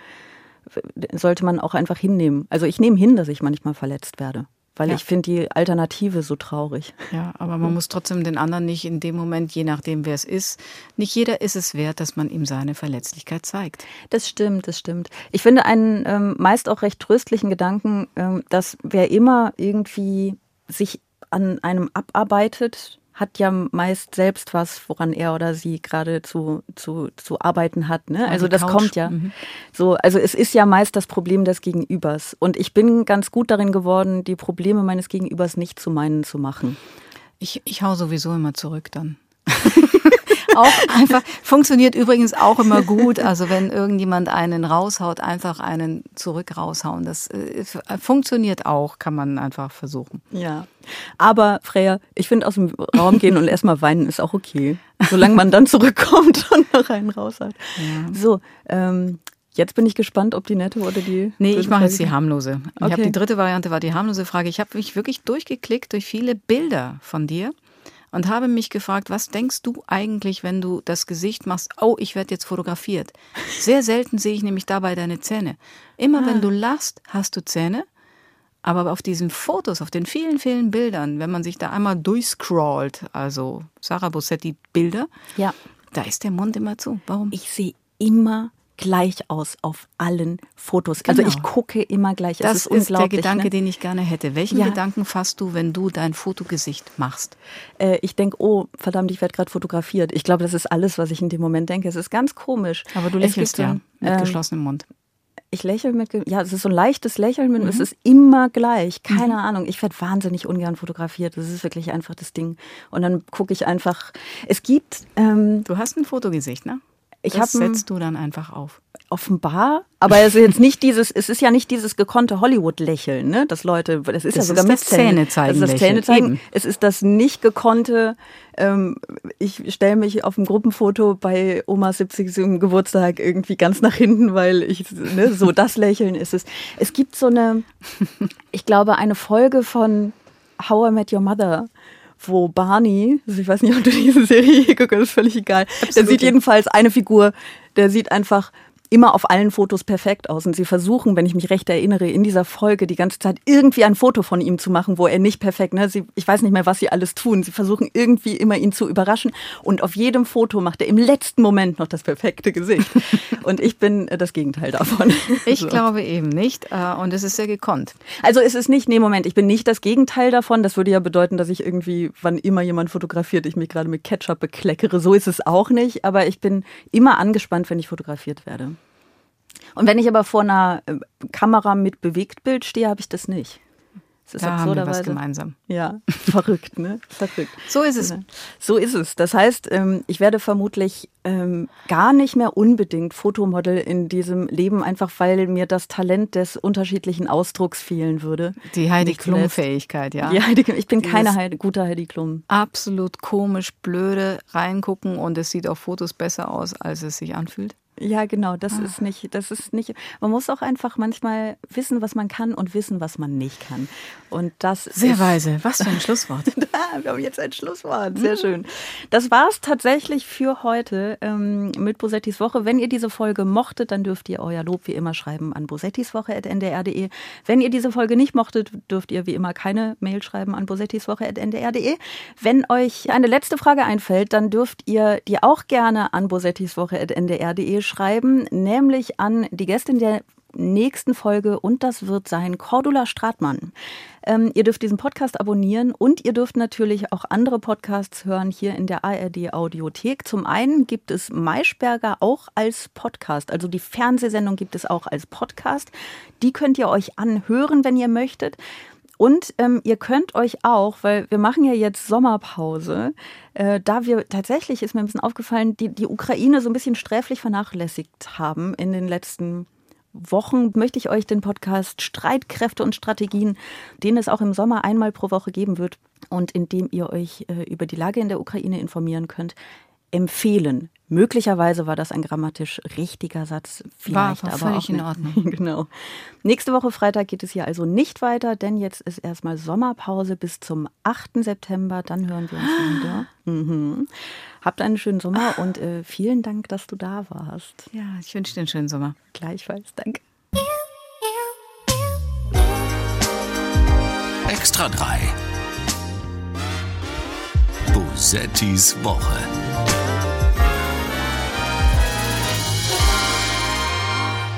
sollte man auch einfach hinnehmen. Also ich nehme hin, dass ich manchmal verletzt werde. Weil ja. ich finde die Alternative so traurig. Ja, aber man muss trotzdem den anderen nicht in dem Moment, je nachdem wer es ist, nicht jeder ist es wert, dass man ihm seine Verletzlichkeit zeigt. Das stimmt, das stimmt. Ich finde einen ähm, meist auch recht tröstlichen Gedanken, ähm, dass wer immer irgendwie sich an einem abarbeitet, hat ja meist selbst was, woran er oder sie gerade zu, zu, zu arbeiten hat. Ne? Also das Couch. kommt ja. Mhm. So, also es ist ja meist das Problem des Gegenübers. Und ich bin ganz gut darin geworden, die Probleme meines Gegenübers nicht zu meinen zu machen. Ich, ich hau sowieso immer zurück dann. [laughs] auch einfach, funktioniert übrigens auch immer gut. Also wenn irgendjemand einen raushaut, einfach einen zurück raushauen. Das äh, funktioniert auch, kann man einfach versuchen. Ja. Aber Freya, ich finde aus dem Raum gehen und erstmal weinen ist auch okay. Solange man dann zurückkommt und noch einen raus hat. Ja. So, ähm, Jetzt bin ich gespannt, ob die nette oder die. Nee, ich mache jetzt die harmlose. Ich okay. habe die dritte Variante war die harmlose Frage. Ich habe mich wirklich durchgeklickt durch viele Bilder von dir und habe mich gefragt, was denkst du eigentlich, wenn du das Gesicht machst, oh, ich werde jetzt fotografiert. Sehr selten sehe ich nämlich dabei deine Zähne. Immer ah. wenn du lachst, hast du Zähne. Aber auf diesen Fotos, auf den vielen, vielen Bildern, wenn man sich da einmal durchscrollt, also Sarah Bossetti Bilder, ja. da ist der Mund immer zu. Warum? Ich sehe immer gleich aus auf allen Fotos. Also genau. Also ich gucke immer gleich. Das ist, ist der Gedanke, ne? den ich gerne hätte. Welchen ja. Gedanken fasst du, wenn du dein Fotogesicht machst? Äh, ich denke, oh, verdammt, ich werde gerade fotografiert. Ich glaube, das ist alles, was ich in dem Moment denke. Es ist ganz komisch. Aber du lächelst ja mit ähm, geschlossenem Mund. Ich lächle mit, ja, es ist so ein leichtes Lächeln, mhm. es ist immer gleich. Keine mhm. Ahnung. Ich werde wahnsinnig ungern fotografiert. Das ist wirklich einfach das Ding. Und dann gucke ich einfach. Es gibt. Ähm, du hast ein Fotogesicht, ne? Ich das setzt du dann einfach auf. Offenbar, aber es ist jetzt nicht dieses, es ist ja nicht dieses gekonnte Hollywood-Lächeln, ne? Das Leute, das ist das ja sogar ist mit Zähne zeigen. Das ist das Zähne zeigen. Es ist das nicht gekonnte, ähm, ich stelle mich auf dem Gruppenfoto bei Oma 70. Geburtstag irgendwie ganz nach hinten, weil ich, ne, so [laughs] das Lächeln ist es. Es gibt so eine, ich glaube, eine Folge von How I Met Your Mother, wo Barney, also ich weiß nicht, ob du diese Serie [laughs] geguckt hast, ist völlig egal. Absolut. Der sieht jedenfalls eine Figur, der sieht einfach immer auf allen Fotos perfekt aus. Und sie versuchen, wenn ich mich recht erinnere, in dieser Folge die ganze Zeit irgendwie ein Foto von ihm zu machen, wo er nicht perfekt, ne? Sie, ich weiß nicht mehr, was sie alles tun. Sie versuchen irgendwie immer ihn zu überraschen. Und auf jedem Foto macht er im letzten Moment noch das perfekte Gesicht. [laughs] und ich bin äh, das Gegenteil davon. Ich [laughs] so. glaube eben nicht. Äh, und es ist sehr gekonnt. Also es ist nicht, nee, Moment, ich bin nicht das Gegenteil davon. Das würde ja bedeuten, dass ich irgendwie, wann immer jemand fotografiert, ich mich gerade mit Ketchup bekleckere. So ist es auch nicht. Aber ich bin immer angespannt, wenn ich fotografiert werde. Und wenn ich aber vor einer äh, Kamera mit Bewegtbild stehe, habe ich das nicht. Das ist da haben wir was gemeinsam. Ja, [laughs] verrückt, ne? Verrückt. So ist es. So ist es. Das heißt, ähm, ich werde vermutlich ähm, gar nicht mehr unbedingt Fotomodel in diesem Leben, einfach weil mir das Talent des unterschiedlichen Ausdrucks fehlen würde. Die Heidi Klum-Fähigkeit, ja. Die Heidi, ich bin keine Heidi, guter Heidi Klum. Absolut komisch, blöde reingucken und es sieht auf Fotos besser aus, als es sich anfühlt. Ja, genau, das ah. ist nicht, das ist nicht, man muss auch einfach manchmal wissen, was man kann und wissen, was man nicht kann. Und das Sehr ist, weise, was für ein Schlusswort. [laughs] Wir haben jetzt ein Schlusswort, sehr mhm. schön. Das war es tatsächlich für heute ähm, mit Bosettis Woche. Wenn ihr diese Folge mochtet, dann dürft ihr euer Lob wie immer schreiben an bosettiswoche.ndr.de. Wenn ihr diese Folge nicht mochtet, dürft ihr wie immer keine Mail schreiben an bosettiswoche.ndr.de. Wenn euch eine letzte Frage einfällt, dann dürft ihr die auch gerne an bosettiswoche.ndr.de schreiben, nämlich an die Gästin der nächsten Folge und das wird sein Cordula Stratmann. Ähm, ihr dürft diesen Podcast abonnieren und ihr dürft natürlich auch andere Podcasts hören hier in der ARD Audiothek. Zum einen gibt es Maischberger auch als Podcast, also die Fernsehsendung gibt es auch als Podcast. Die könnt ihr euch anhören, wenn ihr möchtet. Und ähm, ihr könnt euch auch, weil wir machen ja jetzt Sommerpause, äh, da wir tatsächlich, ist mir ein bisschen aufgefallen, die, die Ukraine so ein bisschen sträflich vernachlässigt haben in den letzten Wochen, möchte ich euch den Podcast Streitkräfte und Strategien, den es auch im Sommer einmal pro Woche geben wird und in dem ihr euch äh, über die Lage in der Ukraine informieren könnt, empfehlen. Möglicherweise war das ein grammatisch richtiger Satz. Vielleicht war, war aber völlig in Ordnung. [laughs] genau. Nächste Woche Freitag geht es hier also nicht weiter, denn jetzt ist erstmal Sommerpause bis zum 8. September. Dann hören wir uns [gasps] wieder. Mhm. Habt einen schönen Sommer und äh, vielen Dank, dass du da warst. Ja, ich wünsche dir einen schönen Sommer. Gleichfalls. Danke. Extra 3. Bosettis Woche.